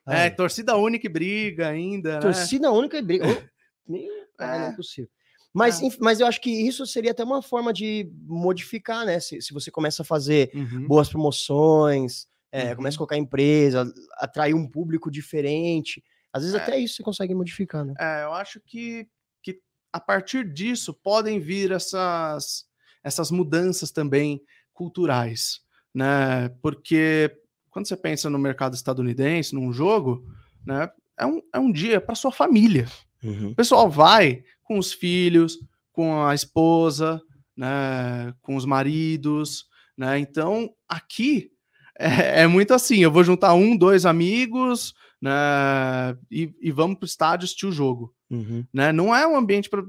S2: É, torcida única e briga ainda.
S1: Né? Torcida né? única e briga. Meu, é. não é possível. Mas, é. mas eu acho que isso seria até uma forma de modificar, né? Se, se você começa a fazer uhum. boas promoções, é, uhum. começa a colocar empresa, atrair um público diferente. Às vezes é. até isso você consegue modificar, né?
S2: É, eu acho que, que a partir disso podem vir essas, essas mudanças também culturais, né? Porque quando você pensa no mercado estadunidense, num jogo, né? É um, é um dia para sua família. Uhum. O pessoal vai com os filhos, com a esposa, né, com os maridos, né? Então aqui é, é, muito assim: eu vou juntar um, dois amigos, né, e, e vamos para o estádio assistir o jogo, uhum. né? Não é um ambiente para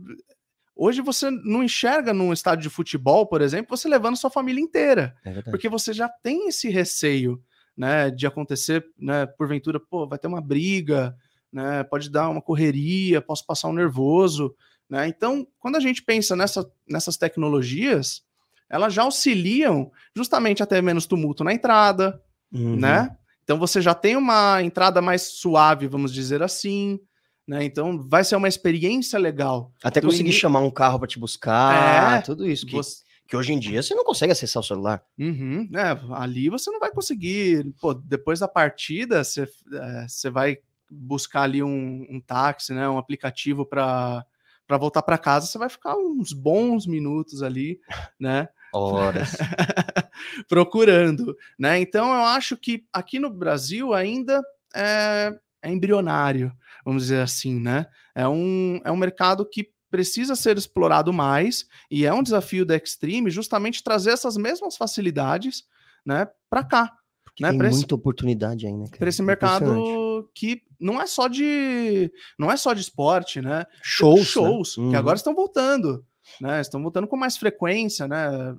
S2: Hoje você não enxerga num estádio de futebol, por exemplo, você levando sua família inteira, é porque você já tem esse receio, né, de acontecer, né, porventura, pô, vai ter uma briga, né, pode dar uma correria, posso passar um nervoso, né? Então, quando a gente pensa nessa, nessas tecnologias, elas já auxiliam justamente até menos tumulto na entrada, uhum. né? Então você já tem uma entrada mais suave, vamos dizer assim, né? Então vai ser uma experiência legal.
S1: Até conseguir in... chamar um carro para te buscar, é, tudo isso que, você... que hoje em dia você não consegue acessar o celular.
S2: Uhum, é, ali você não vai conseguir. Pô, depois da partida você, é, você vai buscar ali um, um táxi, né, um aplicativo para voltar para casa, você vai ficar uns bons minutos ali, né?
S1: Horas.
S2: procurando, né? Então eu acho que aqui no Brasil ainda é, é, embrionário, vamos dizer assim, né? É um, é um mercado que precisa ser explorado mais e é um desafio da Extreme justamente trazer essas mesmas facilidades, né, para cá,
S1: né? Tem muita esse, oportunidade ainda.
S2: Para esse mercado que não é só de não é só de esporte, né?
S1: Shows, né?
S2: shows né? que uhum. agora estão voltando, né? Estão voltando com mais frequência, né?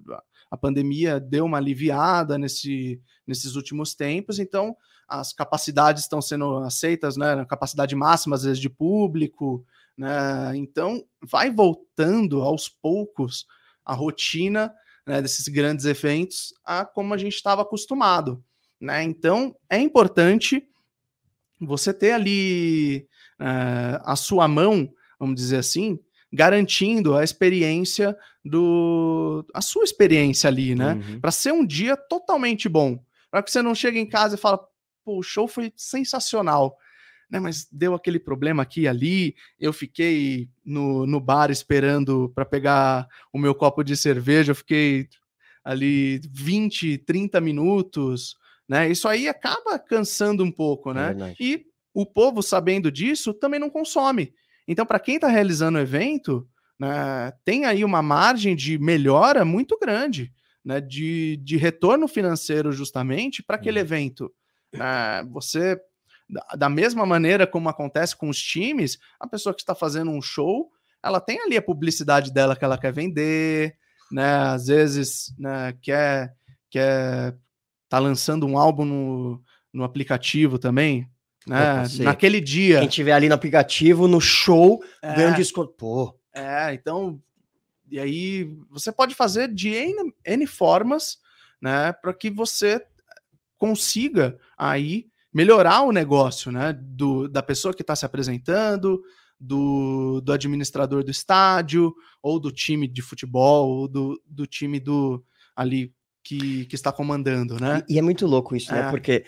S2: A pandemia deu uma aliviada nesse, nesses últimos tempos, então as capacidades estão sendo aceitas, né? Capacidade máxima às vezes de público, né? Então vai voltando aos poucos a rotina né, desses grandes eventos a como a gente estava acostumado. Né? Então, é importante você ter ali uh, a sua mão, vamos dizer assim, garantindo a experiência do. a sua experiência ali, né? Uhum. Para ser um dia totalmente bom. Para que você não chegue em casa e fala, pô, o show foi sensacional. Né, mas deu aquele problema aqui e ali. Eu fiquei no, no bar esperando para pegar o meu copo de cerveja. Eu fiquei ali 20, 30 minutos né? Isso aí acaba cansando um pouco, né? É e o povo, sabendo disso, também não consome. Então, para quem está realizando o evento, né, tem aí uma margem de melhora muito grande, né, de, de retorno financeiro justamente para aquele uhum. evento. Né, você, da mesma maneira como acontece com os times, a pessoa que está fazendo um show, ela tem ali a publicidade dela que ela quer vender, né, às vezes né, quer, quer tá lançando um álbum no, no aplicativo também, né? Naquele dia.
S1: Quem tiver ali no aplicativo, no show, é, ganha um desconto. Pô.
S2: É, então. E aí você pode fazer de N, N formas, né? Para que você consiga aí melhorar o negócio, né? Do, da pessoa que está se apresentando, do, do administrador do estádio, ou do time de futebol, ou do, do time do ali que, que está comandando, né?
S1: E, e, é muito louco isso, né? é. Porque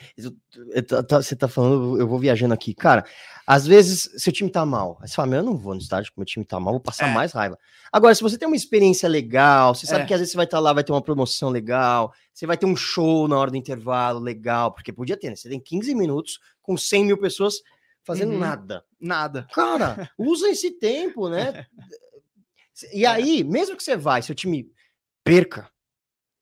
S1: você tá falando, eu vou viajando aqui. Cara, às vezes seu time tá mal. Aí você fala, meu, eu não vou no estádio porque meu time tá mal, vou passar é. mais raiva. Agora, se você tem uma experiência legal, você sabe é. que às vezes você vai estar tá lá, vai ter uma promoção legal, você vai ter um show na hora do intervalo legal, porque podia ter, né? Você tem 15 minutos com 100 mil pessoas fazendo uhum. nada.
S2: Nada.
S1: Cara, usa esse tempo, né? E é. aí, mesmo que você vai, seu time perca,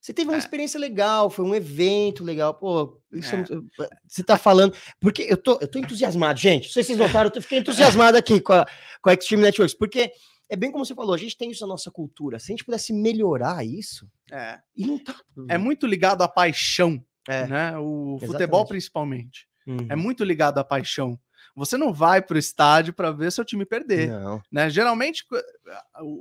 S1: você teve uma é. experiência legal, foi um evento legal. Pô, isso, é. é você tá falando. Porque eu tô, eu tô entusiasmado, gente. Não sei se vocês notaram, eu fiquei entusiasmado aqui com a, com a Extreme Networks, porque é bem como você falou, a gente tem isso na nossa cultura. Se a gente pudesse melhorar isso,
S2: É,
S1: e não tá.
S2: é muito ligado à paixão,
S1: É.
S2: né? O
S1: Exatamente.
S2: futebol, principalmente.
S1: Uhum.
S2: É muito ligado à paixão. Você não vai pro estádio para ver seu time perder,
S1: Não.
S2: né? Geralmente,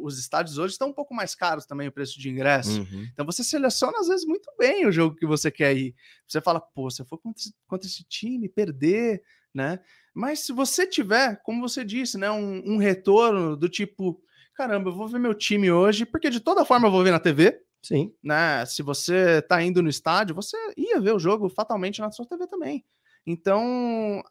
S2: os estádios hoje estão um pouco mais caros também, o preço de ingresso.
S1: Uhum.
S2: Então você seleciona às vezes muito bem o jogo que você quer ir. Você fala, pô, se eu for contra esse, contra esse time, perder, né? Mas se você tiver, como você disse, né, um, um retorno do tipo, caramba, eu vou ver meu time hoje, porque de toda forma eu vou ver na TV,
S1: Sim.
S2: né? Se você tá indo no estádio, você ia ver o jogo fatalmente na sua TV também. Então,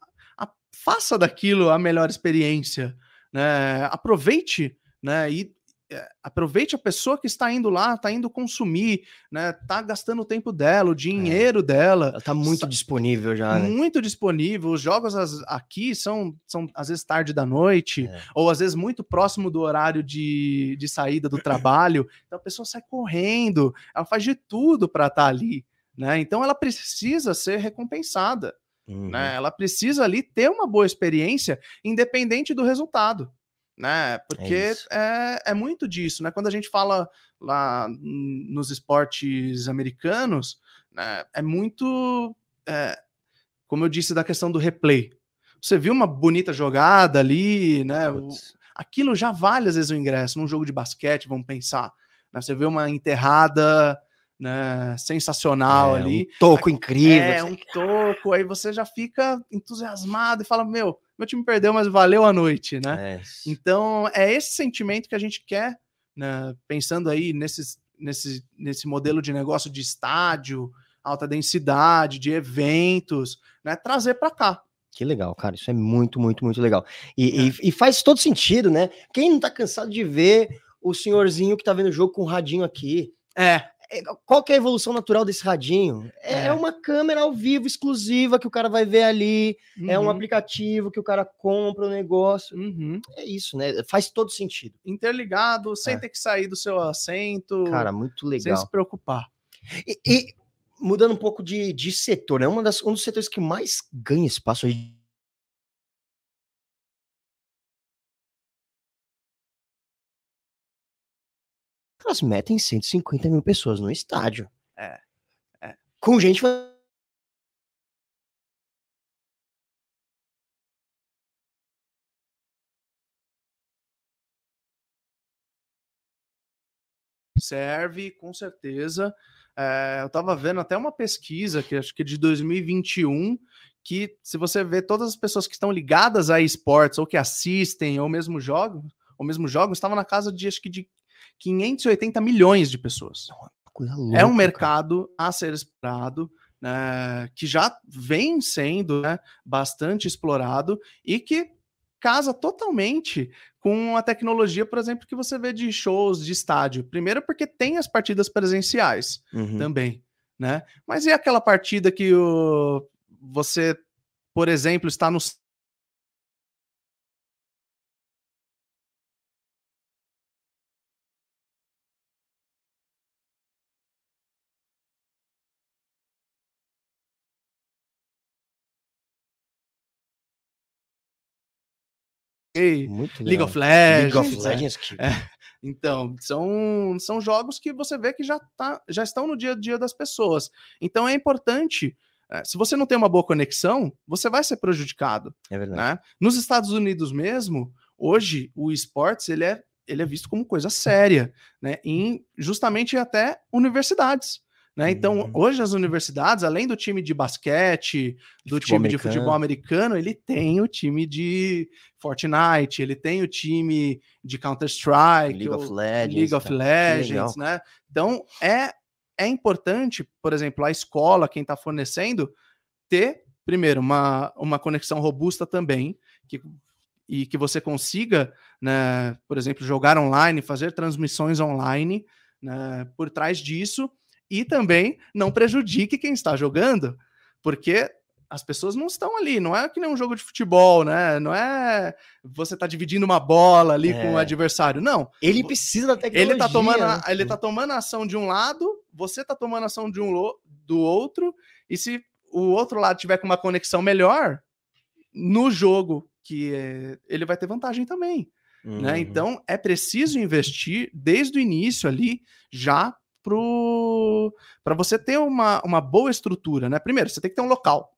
S2: faça daquilo a melhor experiência, né? Aproveite, né? E é, aproveite a pessoa que está indo lá, está indo consumir, né? Tá gastando o tempo dela, o dinheiro dela,
S1: Ela tá muito disponível já, né?
S2: muito disponível. Os jogos aqui são, são às vezes tarde da noite,
S1: É.
S2: ou às vezes muito próximo do horário de, de saída do trabalho. Então a pessoa sai correndo, ela faz de tudo para estar ali. Né? Então ela precisa ser recompensada.
S1: Uhum.
S2: Né? Ela precisa ali ter uma boa experiência, independente do resultado. Né? Porque
S1: isso.
S2: é, é muito disso. Né? Quando a gente fala lá nos esportes americanos, né, é muito. é, como eu disse, da questão do replay. Você viu uma bonita jogada ali, né? o- aquilo já vale às vezes o ingresso num jogo de basquete, vamos pensar. né? Você vê uma enterrada né, sensacional
S1: É,
S2: ali.
S1: Um toco incrível.
S2: É, um toco, aí você já fica entusiasmado e fala: Meu, meu time perdeu, mas valeu a noite, né?
S1: É.
S2: Então, é esse sentimento que a gente quer, né, pensando aí nesses, nesse, nesse modelo de negócio de estádio, alta densidade, de eventos, né, trazer para cá.
S1: Que legal, cara. Isso é muito, muito, muito legal. E, e- e faz todo sentido, né? Quem não tá cansado de ver o senhorzinho que tá vendo o jogo com o radinho aqui?
S2: É,
S1: É, Qual que é a evolução natural desse radinho? É,
S2: É.
S1: uma câmera ao vivo exclusiva que o cara vai ver ali. É um
S2: uhum,
S1: aplicativo que o cara compra o negócio.
S2: uhum.
S1: É isso, né? Faz todo sentido.
S2: interligado, sem
S1: É.
S2: ter que sair do seu assento,
S1: Cara, muito
S2: sem
S1: legal.
S2: se preocupar.
S1: E, e mudando um pouco de, de setor, né? Uma das, um dos setores que mais ganha espaço aí. Elas metem 150 mil pessoas no estádio.
S2: É, é.
S1: Com gente.
S2: Serve, com certeza. É, eu estava vendo até uma pesquisa, que acho que é de 2021, que se você vê todas as pessoas que estão ligadas a esportes, ou que assistem, ou mesmo jogam, ou mesmo jogam, estavam na casa de acho que de 580 milhões de pessoas.
S1: Coisa
S2: é
S1: louca,
S2: um
S1: cara.
S2: mercado a ser explorado, né, que já vem sendo né, bastante explorado e que casa totalmente com a tecnologia, por exemplo, que você vê de shows de estádio. Primeiro porque tem as partidas presenciais
S1: Uhum.
S2: também, né? Mas e aquela partida que o, você, por exemplo, está no
S1: Muito
S2: League
S1: legal.
S2: of Legends.
S1: League of
S2: né?
S1: Legends. que-
S2: Então, são, são jogos que você vê que já, tá, já estão no dia a dia das pessoas. Então é importante. eh, Se você não tem uma boa conexão, você vai ser prejudicado.
S1: É verdade.
S2: Né? Nos Estados Unidos mesmo, hoje o esportes ele é, ele é visto como coisa séria, né? Em justamente até universidades. Né? Então,
S1: Uhum.
S2: hoje as universidades, além do time de basquete, do
S1: futebol
S2: time de
S1: americano.
S2: futebol americano, ele tem o time de Fortnite, ele tem o time de Counter-Strike,
S1: League of Legends.
S2: League of
S1: tá?
S2: Legends, né? Então, é, é importante, por exemplo, a escola, quem está fornecendo, ter, primeiro, uma, uma conexão robusta também, que, e que você consiga, né, por exemplo, jogar online, fazer transmissões online né, por trás disso, e também não prejudique quem está jogando, porque as pessoas não estão ali, não é que nem um jogo de futebol, né? Não é você tá dividindo uma bola ali com o
S1: É.
S2: adversário, não.
S1: Ele precisa da tecnologia.
S2: Ele tá tomando,
S1: né?
S2: a, ele tá tomando ação de um lado, você tá tomando a ação de um do outro, e se o outro lado tiver com uma conexão melhor, no jogo que é, ele vai ter vantagem também. Né? Uhum. Né? Então é preciso investir desde o início ali já para você ter uma, uma boa estrutura. Né? Primeiro, você tem que ter um local.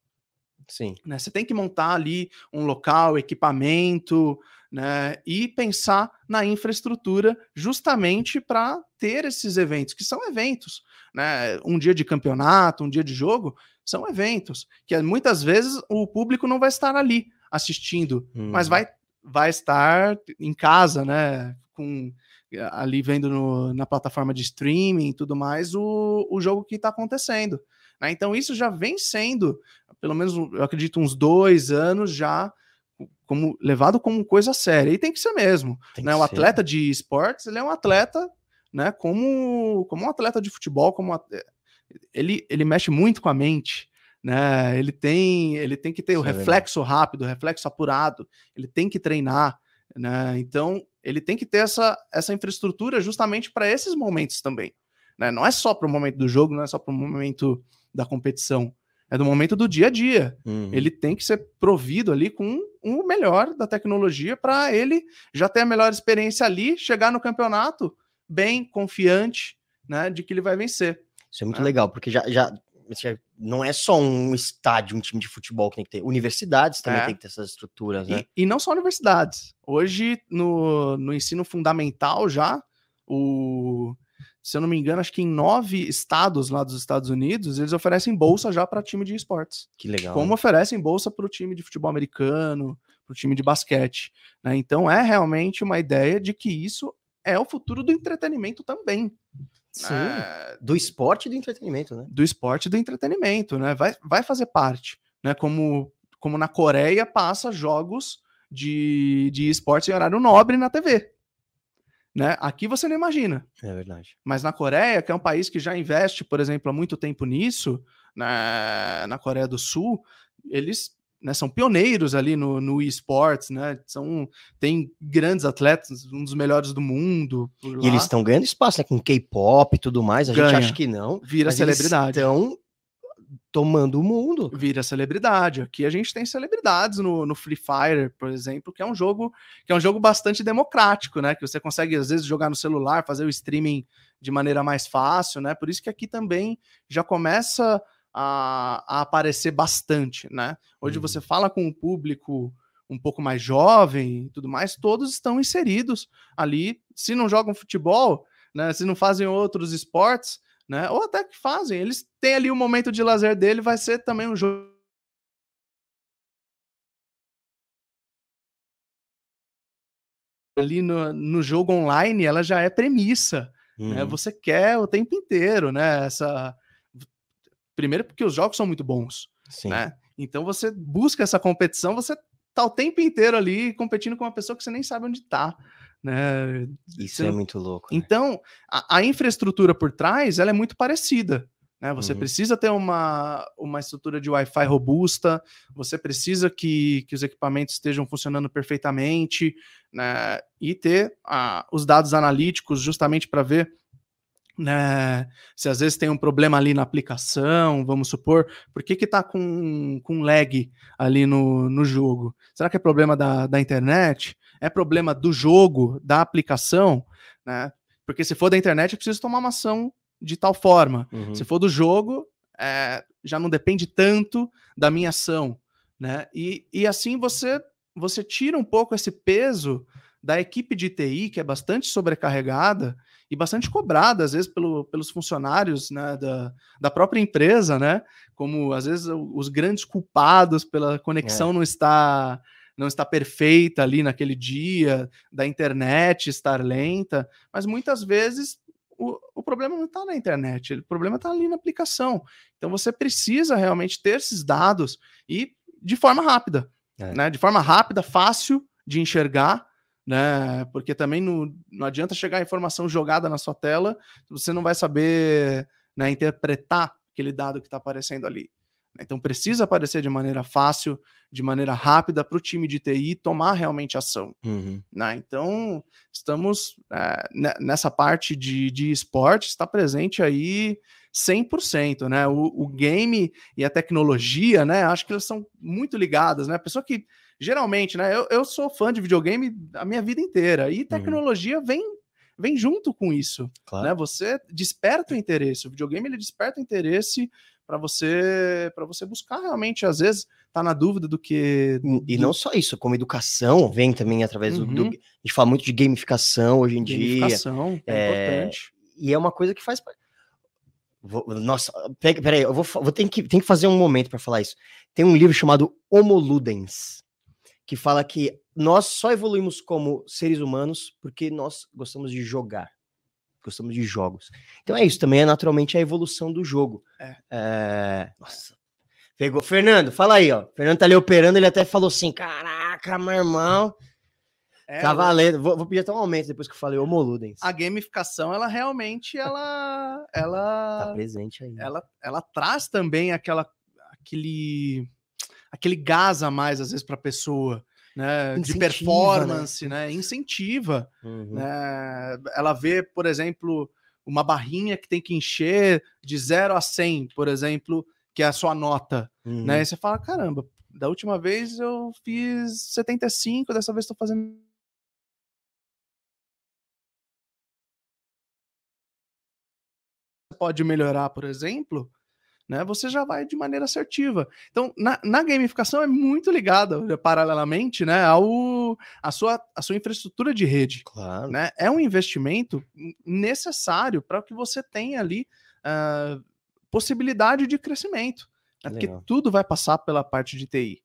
S1: Sim.
S2: Né? Você tem que montar ali um local, equipamento, né? E pensar na infraestrutura justamente para ter esses eventos, que são eventos, né? Um dia de campeonato, um dia de jogo, são eventos que muitas vezes o público não vai estar ali assistindo, hum. mas uhum. vai, vai estar em casa, né? Com ali vendo no, na plataforma de streaming e tudo mais o, o jogo que está acontecendo. Né? Então isso já vem sendo, pelo menos eu acredito, uns dois anos já como levado como coisa séria. E tem que ser mesmo. Né? O ser. atleta de esportes, ele é um atleta, né? Como, como um atleta de futebol, como ele, ele mexe muito com a mente. Né? Ele tem ele tem que ter Isso o é reflexo rápido, o reflexo apurado, ele tem que treinar, né? Então ele tem que ter essa, essa infraestrutura justamente para esses momentos também. Né? Não é só para o momento do jogo, não é só para o momento da competição, é do momento do dia a dia. Uhum. Ele tem que ser provido ali com o um melhor da tecnologia para ele já ter a melhor experiência ali, chegar no campeonato bem confiante, né, de que ele vai vencer.
S1: Isso é muito é. legal, porque já, já não é só um estádio, um time de futebol que tem que ter. Universidades também é. tem que ter essas estruturas, né?
S2: E, e, não só universidades. Hoje, no, no ensino fundamental já, o, se eu não me engano, acho que em nove estados lá dos Estados Unidos, eles oferecem bolsa já para time de esportes.
S1: Que legal.
S2: Como né? oferecem bolsa para o time de futebol americano, para o time de basquete. Né? Então é realmente uma ideia de que isso é o futuro do entretenimento também.
S1: Sim, é... do esporte e do entretenimento, né?
S2: Do esporte e do entretenimento, né? Vai, vai fazer parte, né? Como, como na Coreia passa jogos de, de esporte em horário nobre na TV. Né? Aqui você não imagina.
S1: É verdade.
S2: Mas na Coreia, que é um país que já investe, por exemplo, há muito tempo nisso, na, na Coreia do Sul, eles né, são pioneiros ali no, no esportes, né? São, tem grandes atletas, um dos melhores do mundo.
S1: E eles estão ganhando espaço, né? Com K-pop e tudo mais. A Ganha. gente acha que não.
S2: Vira celebridade.
S1: Estão tomando o mundo.
S2: Vira celebridade. Aqui a gente tem celebridades no, no, Free Fire, por exemplo, que é um jogo que é um jogo bastante democrático, né? Que você consegue às vezes jogar no celular, fazer o streaming de maneira mais fácil, né? Por isso que aqui também já começa a, a aparecer bastante, né? Hoje você uhum. fala com o público um pouco mais jovem e tudo mais, todos estão inseridos ali. Se não jogam futebol, né? Se não fazem outros esportes, né? Ou até que fazem, eles têm ali o momento de lazer dele, vai ser também um jogo ali no, no jogo online, ela já é premissa. Né? Uhum. Né? Você quer o tempo inteiro, né? Essa primeiro porque os jogos são muito bons, Sim. né? Então você busca essa competição, você tá o tempo inteiro ali competindo com uma pessoa que você nem sabe onde tá. Né?
S1: Isso você... é muito louco.
S2: Né? Então, a, a, infraestrutura por trás ela é muito parecida. Né? Você uhum. precisa ter uma, uma estrutura de Wi-Fi robusta, você precisa que, que os equipamentos estejam funcionando perfeitamente, né? e ter a, os dados analíticos justamente para ver né, se às vezes tem um problema ali na aplicação, vamos supor, por que que tá com, com lag ali no, no jogo? Será que é problema da, da internet? É problema do jogo, da aplicação? Né? Porque se for da internet, eu preciso tomar uma ação de tal forma. Uhum. Se for do jogo, é, já não depende tanto da minha ação. Né? E, e assim você, você tira um pouco esse peso da equipe de TI, que é bastante sobrecarregada, e bastante cobrada, às vezes, pelo, pelos funcionários né, da, da própria empresa, né? Como às vezes os grandes culpados pela conexão é. não está não está perfeita ali naquele dia, da internet estar lenta, mas muitas vezes o, o problema não está na internet, o problema está ali na aplicação. Então você precisa realmente ter esses dados e de forma rápida, é. né? De forma rápida, fácil de enxergar né? Porque também não, não adianta chegar a informação jogada na sua tela, você não vai saber né, interpretar aquele dado que está aparecendo ali. Então precisa aparecer de maneira fácil, de maneira rápida para o time de TI tomar realmente ação. Uhum. Né? Então estamos é, nessa parte de, de esporte, está presente aí 100%, né? O, o, game e a tecnologia, né? Acho que eles são muito ligadas, né? A pessoa que geralmente, né? Eu, eu sou fã de videogame a minha vida inteira e tecnologia uhum. vem vem junto com isso, claro. né? Você desperta o interesse, o videogame ele desperta o interesse para você para você buscar realmente às vezes tá na dúvida do que
S1: e não só isso, como educação vem também através uhum. do, do, a gente fala muito de gamificação hoje em
S2: gamificação, dia. é, é importante.
S1: E é uma coisa que faz Vou, nossa, peraí, eu vou, vou ter que, tem que fazer um momento para falar isso. Tem um livro chamado Homo Ludens, que fala que nós só evoluímos como seres humanos porque nós gostamos de jogar, gostamos de jogos. Então é isso, também é naturalmente a evolução do jogo. É. é... Nossa. Pegou. Fernando, fala aí, ó. Fernando tá ali operando, ele até falou assim: caraca, meu irmão. É, tá valendo. Vou, vou, pedir até um aumento depois que eu falei Homoludens.
S2: A gamificação, ela realmente, ela... ela
S1: tá presente aí.
S2: Ela, ela traz também aquela, aquele, aquele gás a mais, às vezes, para a pessoa. Né, de né? performance, né? né? Incentiva. Uhum. Né? Ela vê, por exemplo, uma barrinha que tem que encher de 0 a 100, por exemplo, que é a sua nota. Uhum. Né? E você fala: caramba, da última vez eu fiz 75, dessa vez estou fazendo pode melhorar, por exemplo, né, você já vai de maneira assertiva. Então, na, na gamificação é muito ligada, né, paralelamente, né, ao, a, sua, a sua infraestrutura de rede.
S1: Claro.
S2: Né? É um investimento necessário para que você tenha ali uh, possibilidade de crescimento. Né? Porque tudo vai passar pela parte de TI.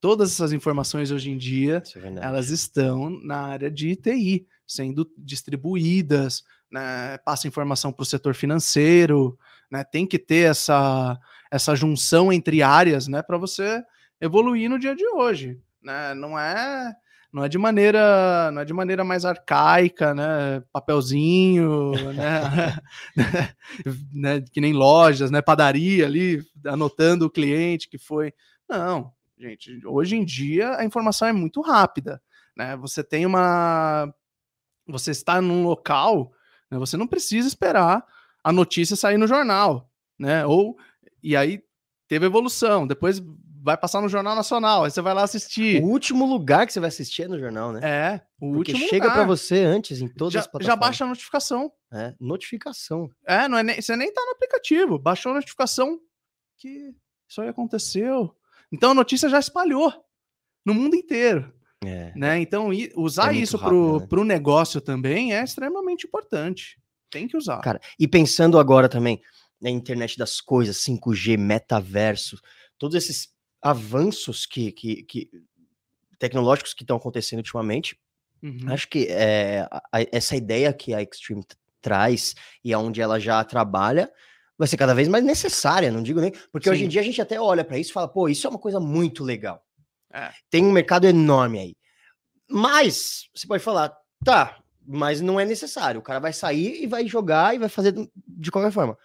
S2: Todas essas informações hoje em dia, é elas estão na área de TI, sendo distribuídas, né, passa informação para o setor financeiro, né, tem que ter essa, essa junção entre áreas né, para você evoluir no dia de hoje. Né? Não é não é de maneira não é de maneira mais arcaica, né? Papelzinho, né? né? Que nem lojas, né? Padaria ali, anotando o cliente que foi. Não, gente. Hoje em dia a informação é muito rápida, né? Você tem uma, você está num local né? Você não precisa esperar a notícia sair no jornal, né? Ou e aí teve evolução, depois vai passar no Jornal Nacional, aí você vai lá assistir.
S1: O último lugar que você vai assistir é no jornal, né?
S2: É,
S1: o Porque último chega para você antes em todas
S2: já,
S1: as plataformas.
S2: Já baixa a notificação.
S1: É, notificação.
S2: É, não é nem, você nem tá no aplicativo, baixou a notificação que isso aí aconteceu. Então a notícia já espalhou no mundo inteiro. É. Né? Então, usar é isso para o né? negócio também é extremamente importante. Tem que usar.
S1: Cara, e pensando agora também na internet das coisas, 5G, metaverso, todos esses avanços que, que, que tecnológicos que estão acontecendo ultimamente, uhum. acho que é, a, essa ideia que a Extreme traz e aonde ela já trabalha vai ser cada vez mais necessária, não digo nem, porque Sim. hoje em dia a gente até olha para isso e fala, pô, isso é uma coisa muito legal. É. Tem um mercado enorme aí. Mas, você pode falar, tá, mas não é necessário. O cara vai sair e vai jogar e vai fazer de qualquer forma.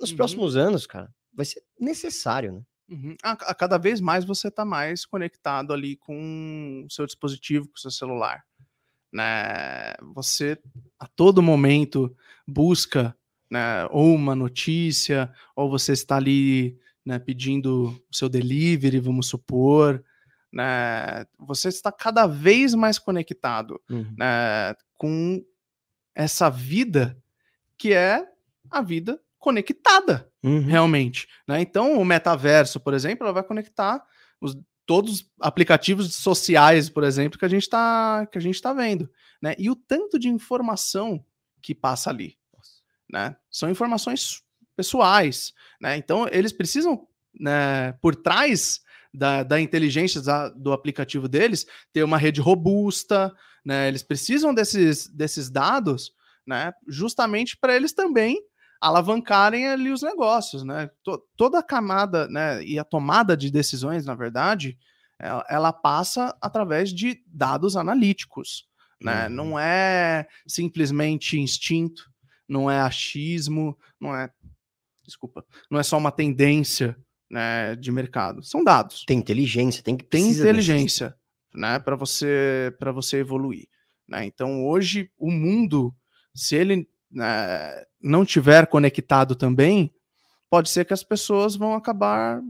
S1: nos uhum. próximos anos, cara, vai ser necessário, né?
S2: Uhum. A, a, cada vez mais você está mais conectado ali com o seu dispositivo, com o seu celular. Né? Você a todo momento busca né, ou uma notícia, ou você está ali né, pedindo o seu delivery, vamos supor, né, você está cada vez mais conectado uhum. né, com essa vida que é a vida conectada, uhum. realmente. Né? Então, o metaverso, por exemplo, ela vai conectar os, todos os aplicativos sociais, por exemplo, que a gente está que a gente está vendo, né? E o tanto de informação que passa ali, né? São informações pessoais, né? Então eles precisam, né, por trás da, da inteligência da, do aplicativo deles ter uma rede robusta, né? Eles precisam desses, desses dados, né? Justamente para eles também alavancarem ali os negócios, né? toda a camada, né? E a tomada de decisões, na verdade, ela, ela passa através de dados analíticos, né? Uhum. Não é simplesmente instinto, não é achismo, não é desculpa, não é só uma tendência, né, de mercado. São dados.
S1: Tem inteligência, tem que
S2: tem inteligência, né, para você para você evoluir. Né? Então hoje o mundo, se ele né, não tiver conectado também, pode ser que as pessoas vão acabar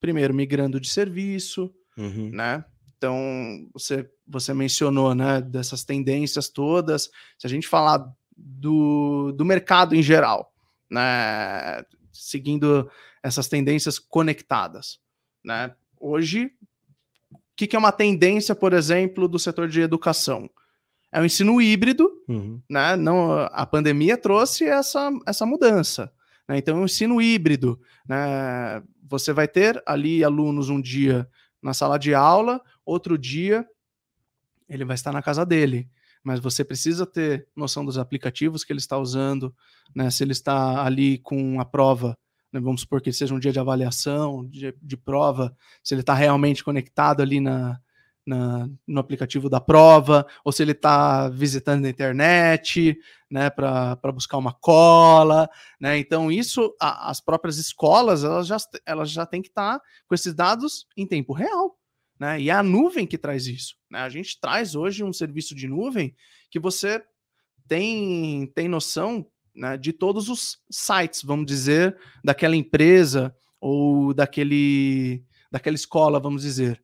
S2: primeiro migrando de serviço, uhum. né? Então, você, você mencionou, né, dessas tendências todas. Se a gente falar do, do mercado em geral, né, seguindo essas tendências conectadas, né? Hoje, que, que é uma tendência, por exemplo, do setor de educação? É o ensino híbrido, uhum. né? Não, a pandemia trouxe essa, essa mudança. Né? Então, o ensino híbrido, né? Você vai ter ali alunos um dia na sala de aula, outro dia ele vai estar na casa dele. Mas você precisa ter noção dos aplicativos que ele está usando, né? Se ele está ali com a prova, né? vamos supor que seja um dia de avaliação, de, de prova, se ele está realmente conectado ali na, na, no aplicativo da prova, ou se ele está visitando a internet, né, para buscar uma cola, né? Então, isso, a, as próprias escolas, elas já, elas já têm que estar tá com esses dados em tempo real, né? E é a nuvem que traz isso, né? A gente traz hoje um serviço de nuvem que você tem, tem noção né, de todos os sites, vamos dizer, daquela empresa ou daquele, daquela escola, vamos dizer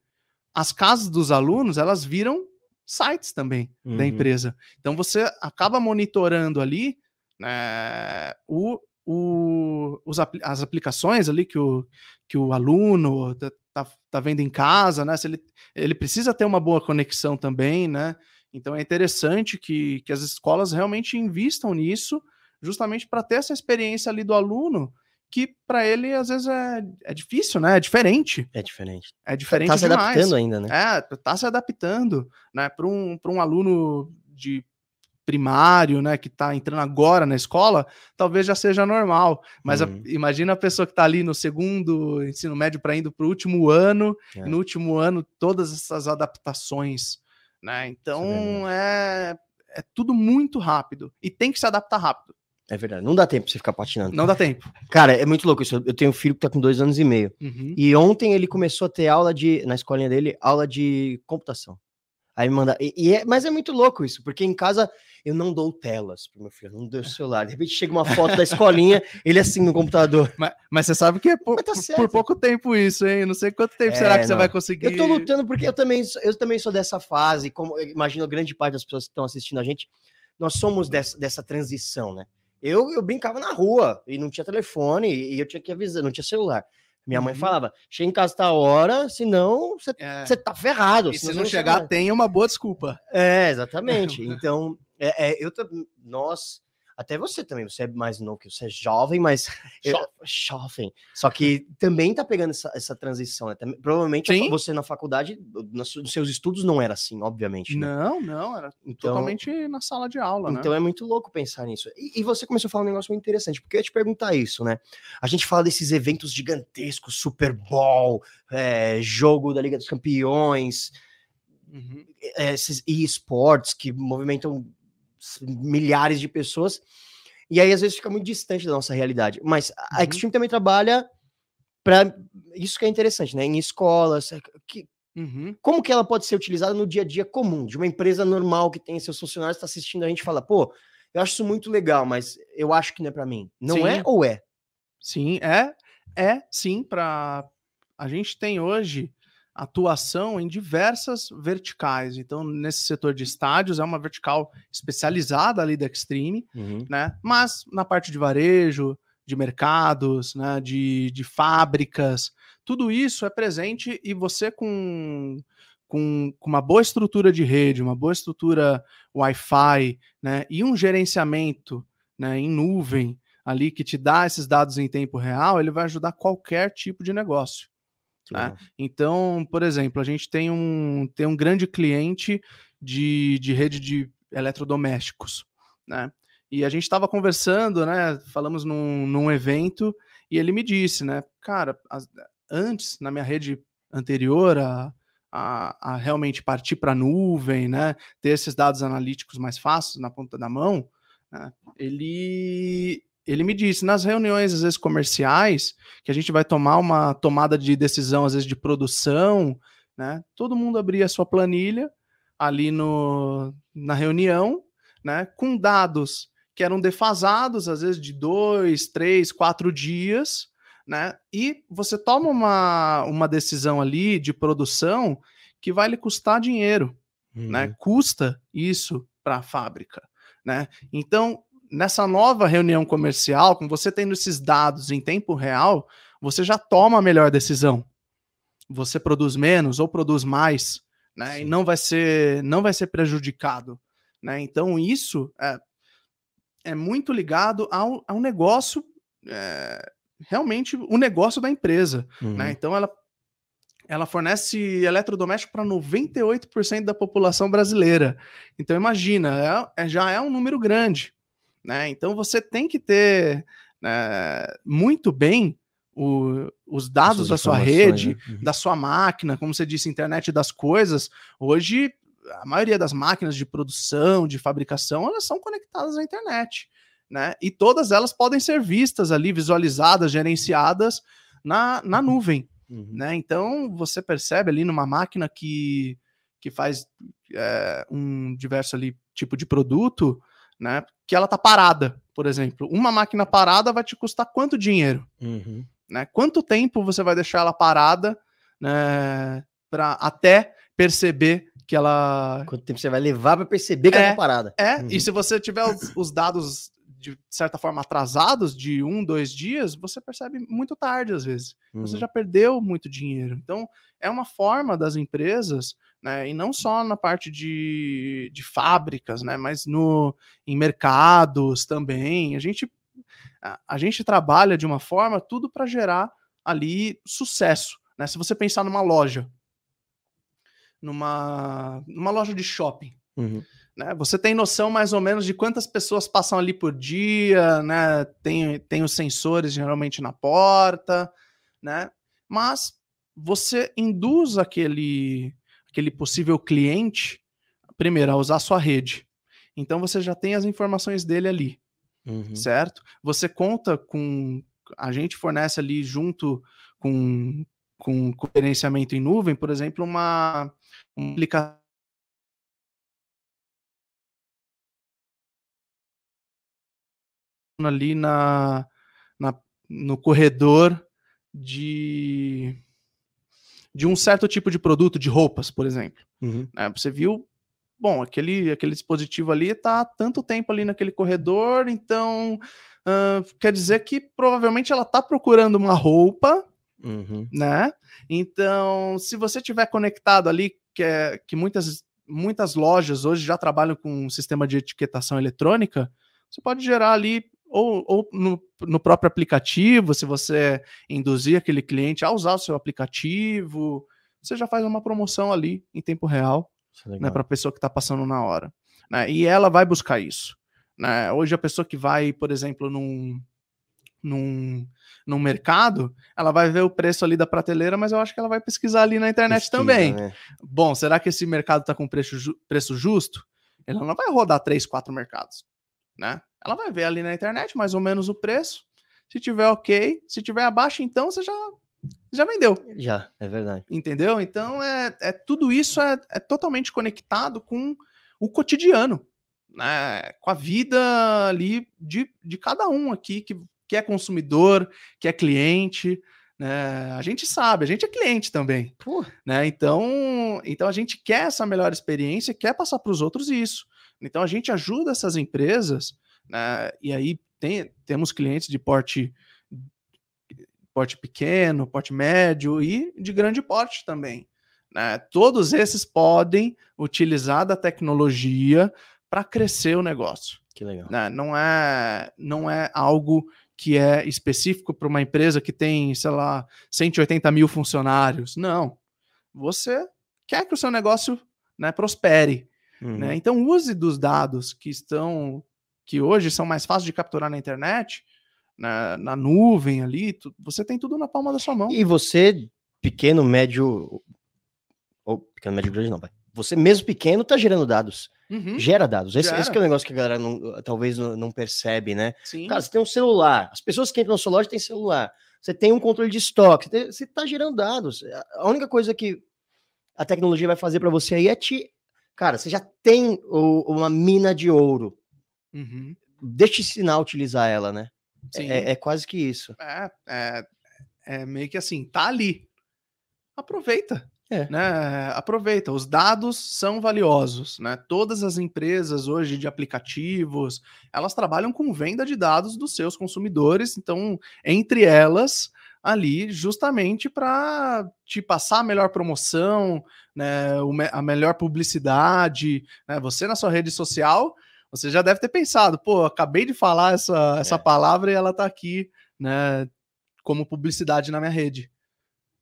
S2: as casas dos alunos, elas viram sites também uhum. da empresa. Então você acaba monitorando ali né, o, o, os, as aplicações ali que o, que o aluno tá, tá, tá, vendo em casa, né? Se ele, ele precisa ter uma boa conexão também, né? Então é interessante que, que as escolas realmente invistam nisso, justamente para ter essa experiência ali do aluno que para ele às vezes é, é difícil, né? É diferente.
S1: É diferente.
S2: É diferente. Tá
S1: se demais. adaptando ainda, né?
S2: É, tá se adaptando, né? Para um, um aluno de primário, né, que está entrando agora na escola, talvez já seja normal. Mas uhum. a, imagina a pessoa que está ali no segundo ensino médio para indo para o último ano, é. e no último ano todas essas adaptações, né? Então é, é tudo muito rápido e tem que se adaptar rápido.
S1: É verdade. Não dá tempo pra você ficar patinando.
S2: Não dá tempo.
S1: Cara, é muito louco isso. Eu tenho um filho que tá com dois anos e meio. Uhum. E ontem ele começou a ter aula de, na escolinha dele, aula de computação. Aí me manda. E, e é, mas é muito louco isso, porque em casa eu não dou telas pro meu filho, não dou celular. De repente chega uma foto da escolinha, ele assim no computador.
S2: Mas, mas você sabe que é por, tá por, pouco tempo isso, hein? Não sei quanto tempo é, será que não. você vai conseguir.
S1: Eu tô lutando porque eu também, eu também sou dessa fase, como imagino grande parte das pessoas que estão assistindo a gente, nós somos dessa, dessa transição, né? Eu, eu brincava na rua e não tinha telefone e eu tinha que avisar, não tinha celular. Minha mãe uhum. falava: chega em casa tá hora, senão você é. tá ferrado.
S2: E se não chegar, tem uma boa desculpa.
S1: É, exatamente. então, é, é, eu nós até você também, você é mais novo que você é jovem, mas jovem. Só que também tá pegando essa, essa transição, né? Também, provavelmente Sim. você na faculdade, nos, seus estudos não era assim, obviamente.
S2: Né? Não, não, era então, totalmente na sala de aula,
S1: Então
S2: né?
S1: é muito louco pensar nisso. E, e, você começou a falar um negócio muito interessante, porque eu ia te perguntar isso, né? A gente fala desses eventos gigantescos, Super Bowl, é, jogo da Liga dos Campeões, uhum. É, esses e-sports que movimentam milhares de pessoas. E aí, às vezes, fica muito distante da nossa realidade. Mas a uhum. Extreme também trabalha para isso que é interessante, né? Em escolas. É, que, uhum. Como que ela pode ser utilizada no dia a dia comum, de uma empresa normal que tem seus funcionários, está assistindo a gente fala, pô, eu acho isso muito legal, mas eu acho que não é para mim. Não sim. é ou é?
S2: Sim, é. É, sim, para a gente tem hoje atuação em diversas verticais. Então, nesse setor de estádios, é uma vertical especializada ali da Extreme, uhum. né? Mas na parte de varejo, de mercados, né? de, de fábricas, tudo isso é presente e você com, com, com uma boa estrutura de rede, uma boa estrutura Wi-Fi, né? E um gerenciamento né? em nuvem ali que te dá esses dados em tempo real, ele vai ajudar qualquer tipo de negócio. Né? Então, por exemplo, a gente tem um, tem um grande cliente de, de rede de eletrodomésticos, né? E a gente estava conversando, né? Falamos num, num evento e ele me disse, né? Cara, as, antes, na minha rede anterior a, a, a realmente partir para a nuvem, né? Ter esses dados analíticos mais fáceis na ponta da mão, né? ele ele me disse nas reuniões às vezes comerciais que a gente vai tomar uma tomada de decisão às vezes de produção, né? Todo mundo abria a sua planilha ali no, na reunião, né? Com dados que eram defasados às vezes de dois, três, quatro dias, né? E você toma uma, uma decisão ali de produção que vai lhe custar dinheiro,
S1: Uhum.
S2: né? Custa isso para a fábrica, né? Então, nessa nova reunião comercial, com você tendo esses dados em tempo real, você já toma a melhor decisão. Você produz menos ou produz mais, né? E
S1: Sim.
S2: não vai ser não vai ser prejudicado, né? Então, isso é, é muito ligado ao, ao negócio, é, realmente o negócio da empresa,
S1: Uhum.
S2: né? Então ela, ela fornece eletrodoméstico para 98% da população brasileira. Então imagina, é, é- já é um número grande, né? Então você tem que ter né, muito bem o- os dados
S1: Essas
S2: da sua rede,
S1: né? Uhum.
S2: da sua máquina, como você disse, internet das coisas. Hoje a maioria das máquinas de produção, de fabricação, elas são conectadas à internet, né? E todas elas podem ser vistas ali, visualizadas, gerenciadas na, na nuvem,
S1: Uhum.
S2: né? Então você percebe ali numa máquina que, que faz é, um diverso ali tipo de produto, né? Que ela tá parada, por exemplo. Uma máquina parada vai te custar quanto dinheiro?
S1: Uhum.
S2: né? Quanto tempo você vai deixar ela parada, né, para até perceber que ela
S1: Quanto tempo você vai levar para perceber que ela
S2: É.
S1: tá parada?
S2: é?
S1: Uhum.
S2: E se você tiver os, os dados de certa forma atrasados de um, dois dias, você percebe muito tarde às vezes. Você
S1: Uhum.
S2: já perdeu muito dinheiro. Então é uma forma das empresas, né, e não só na parte de, de fábricas, né, mas no em mercados também. A gente a, a gente trabalha de uma forma tudo para gerar ali sucesso. Né? Se você pensar numa loja, numa, numa loja de shopping,
S1: Uhum.
S2: né? Você tem noção mais ou menos de quantas pessoas passam ali por dia, né? Tem, tem os sensores geralmente na porta, né? Mas você induz aquele, aquele possível cliente, primeiro, a usar a sua rede. Então você já tem as informações dele ali
S1: Uhum.
S2: certo? Você conta com. A gente fornece ali junto com, com, com gerenciamento em nuvem, por exemplo, uma, uma aplicação. ali na, na, no corredor de, de um certo tipo de produto, de roupas, por exemplo
S1: Uhum.
S2: né? Você viu, bom, aquele, aquele dispositivo ali está há tanto tempo ali naquele corredor, então ah, quer dizer que provavelmente ela está procurando uma roupa,
S1: Uhum.
S2: né? Então, se você tiver conectado ali, que, é, que muitas, muitas lojas hoje já trabalham com um sistema de etiquetação eletrônica, você pode gerar ali, ou, ou no, no próprio aplicativo, se você induzir aquele cliente a usar o seu aplicativo, você já faz uma promoção ali em tempo real
S1: é
S2: né, para a pessoa que está passando na hora. né, e ela vai buscar isso. né. Hoje, a pessoa que vai, por exemplo, num, num, num mercado, ela vai ver o preço ali da prateleira, mas eu acho que ela vai pesquisar ali na internet
S1: Pesquisa,
S2: também.
S1: né?
S2: Bom, será que esse mercado está com preço, preço justo? Ela não vai rodar três, quatro mercados. Né? Ela vai ver ali na internet mais ou menos o preço. Se tiver ok, se tiver abaixo, então você já, já vendeu.
S1: Já, é verdade.
S2: Entendeu? Então é, é tudo isso é, é totalmente conectado com o cotidiano, né? Com a vida ali de, de cada um aqui que, que é consumidor, que é cliente. Né? A gente sabe, a gente é cliente também.
S1: Pô,
S2: Né? Então, então a gente quer essa melhor experiência, quer passar para os outros isso. Então a gente ajuda essas empresas, né? E aí tem, temos clientes de porte porte pequeno, porte médio e de grande porte também. Né? Todos esses podem utilizar da tecnologia para crescer o negócio.
S1: que legal.
S2: né? Não é não é algo que é específico para uma empresa que tem, sei lá, 180 mil funcionários. Não. Você quer que o seu negócio né, prospere.
S1: Uhum.
S2: Né? Então use dos dados que estão que hoje são mais fáceis de capturar na internet, na, na nuvem ali, tu- você tem tudo na palma da sua mão.
S1: E você, pequeno, médio. Ou pequeno, médio, grande não, vai. Você mesmo pequeno tá gerando dados.
S2: Uhum,
S1: Gera dados. Esse,
S2: Gera.
S1: esse é o negócio que a galera não- talvez não, percebe, né?
S2: sim.
S1: Cara, você tem um celular. As pessoas que entram na sua loja têm celular. Você tem um controle de estoque. Você, tem- você tá gerando dados. A única coisa que a tecnologia vai fazer para você aí é te. Cara, você já tem o- uma mina de ouro.
S2: Uhum,
S1: Deixa te ensinar a utilizar ela, né?
S2: sim.
S1: É, é quase que isso.
S2: É, é, é meio que assim, tá ali. Aproveita. É. Né? Aproveita, os dados são valiosos, né? Todas as empresas hoje de aplicativos, elas trabalham com venda de dados dos seus consumidores, então, entre elas, ali justamente para te passar a melhor promoção, né, a melhor publicidade, né? Você na sua rede social, você já deve ter pensado, pô, acabei de falar essa, essa é. palavra e ela tá aqui, né, como publicidade na minha rede,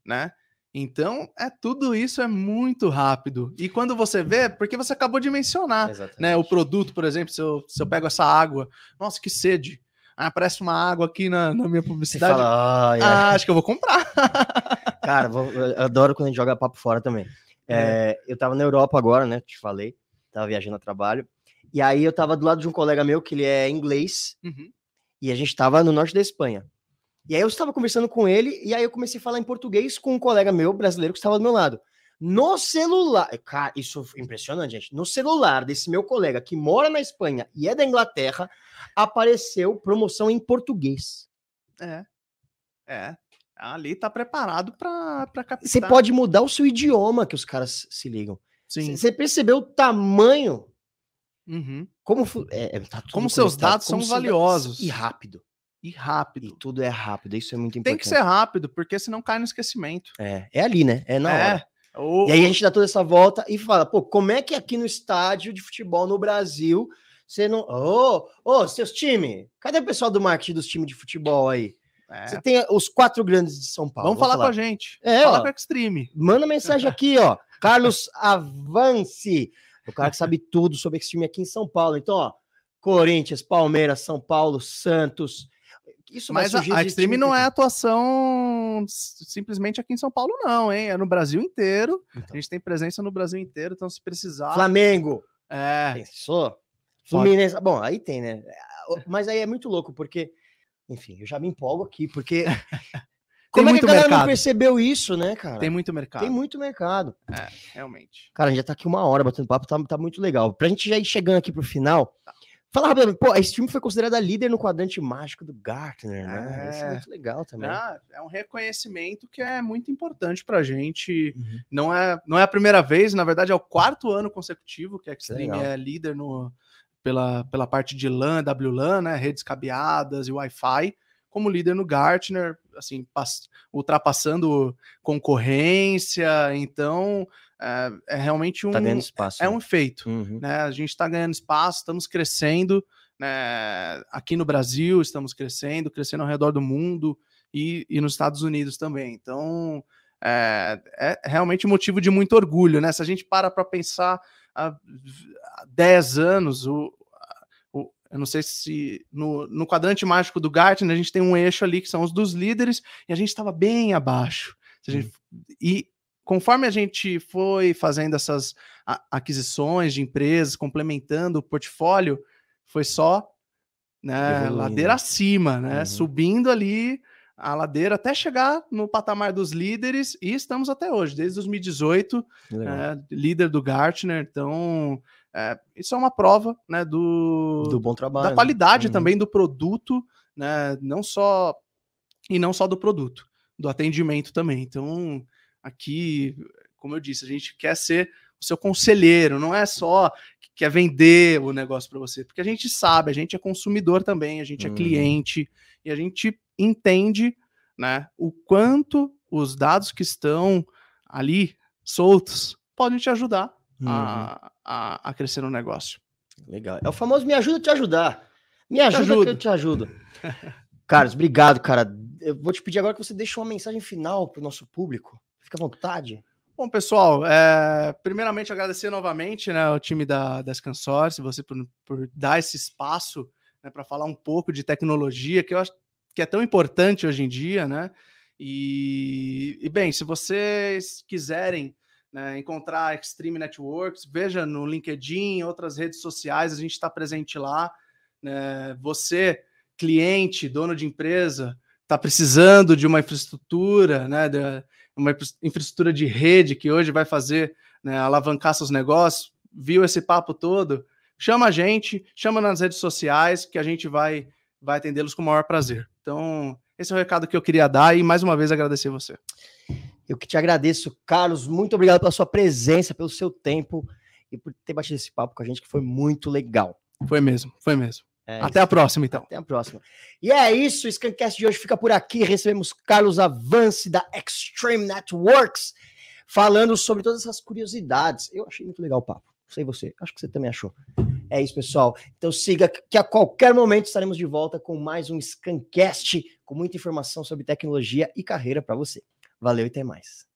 S2: né? Então, é tudo isso é muito rápido. E quando você vê, porque você acabou de mencionar, né? O produto, por exemplo, se eu, se eu pego essa água, nossa, que sede. Ah, aparece uma água aqui na, na minha publicidade. Fala, oh, yeah. ah, acho que eu vou comprar.
S1: Cara, vou, eu adoro quando a gente joga papo fora também. É. É, eu tava na Europa agora, né? Te falei, tava viajando a trabalho. E aí eu tava do lado de um colega meu que ele é inglês. Uhum. E a gente tava no norte da Espanha. E aí eu estava conversando com ele, e aí eu comecei a falar em português com um colega meu, brasileiro, que estava do meu lado. No celular, cara, isso é impressionante, gente. No celular desse meu colega que mora na Espanha e é da Inglaterra, apareceu promoção em português.
S2: É. É. Ali tá preparado para captar.
S1: Você pode mudar o seu idioma que os caras se ligam. Sim. Você percebeu o tamanho?
S2: Uhum.
S1: Como,
S2: é, tá como seus dados como são valiosos.
S1: E rápido
S2: e rápido. E
S1: tudo é rápido, isso é muito importante.
S2: Tem que ser rápido, porque senão cai no esquecimento.
S1: É, é ali, né? É na é. hora. O... E aí a gente dá toda essa volta e fala, pô, como é que aqui no estádio de futebol no Brasil você não. Ô, oh, oh, seus times, cadê o pessoal do marketing dos times de futebol aí? É. Você tem os quatro grandes de São Paulo.
S2: Vamos falar, falar, com a gente.
S1: É, Fala
S2: ó, com o Extreme.
S1: Manda mensagem aqui, ó. Carlos Avance. O cara que sabe tudo sobre esse time aqui em São Paulo. Então, ó, Corinthians, Palmeiras, São Paulo, Santos,
S2: isso Mas a, a Extreme não é atuação simplesmente aqui em São Paulo, não, hein? É no Brasil inteiro. Então. A gente tem presença no Brasil inteiro, então se precisar.
S1: Flamengo.
S2: É.
S1: Pensou? Fluminense. Bom, aí tem, né? Mas aí é muito louco, porque, enfim, eu já me empolgo aqui, porque. Como é que a galera mercado. não percebeu isso, né, cara?
S2: Tem muito mercado.
S1: Tem muito mercado.
S2: É, realmente.
S1: Cara, a gente já tá aqui uma hora batendo papo, tá, tá muito legal. Pra gente já ir chegando aqui pro final, tá. Fala rapidamente, pô, esse filme foi considerada líder no quadrante mágico do Gartner, né? É, Isso é muito legal também.
S2: Ah, é um reconhecimento que é muito importante pra gente. Uhum. Não, é, não é a primeira vez, na verdade é o quarto ano consecutivo que a Extreme é, é líder no, pela, pela parte de LAN, WLAN, né? Redes cabeadas e Wi-Fi, como líder no Gartner, assim, ultrapassando concorrência. Então, é, é realmente um.
S1: Tá ganhando espaço.
S2: É né? um feito. Uhum. Né? A gente está ganhando espaço, estamos crescendo. Né? Aqui no Brasil, estamos crescendo, crescendo ao redor do mundo e, e nos Estados Unidos também. Então, é, é realmente motivo de muito orgulho. Né? Se a gente para para pensar há 10 anos, o, o, eu não sei se no, no quadrante mágico do Gartner a gente tem um eixo ali que são os dos líderes e a gente estava bem abaixo. Gente, e conforme a gente foi fazendo essas aquisições de empresas, complementando o portfólio, foi só né, ladeira acima, né? Uhum. Subindo ali a ladeira até chegar no patamar dos líderes e estamos até hoje, desde 2018, é, líder do Gartner. Então, é, isso é uma prova né, do,
S1: do bom trabalho,
S2: da qualidade uhum. também do produto, né? Não só e não só do produto, do atendimento também. Então, Aqui, como eu disse, a gente quer ser o seu conselheiro, não é só que quer vender o negócio para você, porque a gente sabe, a gente é consumidor também, a gente é uhum. cliente e a gente entende, né, o quanto os dados que estão ali soltos podem te ajudar uhum. a, a, a, crescer no negócio.
S1: Legal. É o famoso me ajuda a te ajudar. Me ajuda que eu te ajudo. Carlos, obrigado, cara. Eu vou te pedir agora que você deixe uma mensagem final para o nosso público. Fica à vontade.
S2: Bom, pessoal, é, primeiramente agradecer novamente né, ao time da, da Scansource, você por, por dar esse espaço né, para falar um pouco de tecnologia, que eu acho que é tão importante hoje em dia, né? E, e bem, se vocês quiserem né, encontrar Extreme Networks, veja no LinkedIn, outras redes sociais, a gente está presente lá. Né, você, cliente, dono de empresa, está precisando de uma infraestrutura, né? De, uma infraestrutura de rede que hoje vai fazer né, alavancar seus negócios, viu esse papo todo, chama a gente, chama nas redes sociais que a gente vai, vai atendê-los com o maior prazer. Então, esse é o recado que eu queria dar e mais uma vez agradecer você.
S1: Eu que te agradeço, Carlos. Muito obrigado pela sua presença, pelo seu tempo e por ter batido esse papo com a gente, que foi muito legal.
S2: Foi mesmo, foi mesmo. É Até isso. a próxima, então.
S1: Até a próxima. E é isso, o Scancast de hoje fica por aqui. Recebemos Carlos Avance, da Extreme Networks, falando sobre todas essas curiosidades. Eu achei muito legal o papo. Sei você, acho que você também achou. É isso, pessoal. Então siga que a qualquer momento estaremos de volta com mais um Scancast com muita informação sobre tecnologia e carreira para você. Valeu e até mais.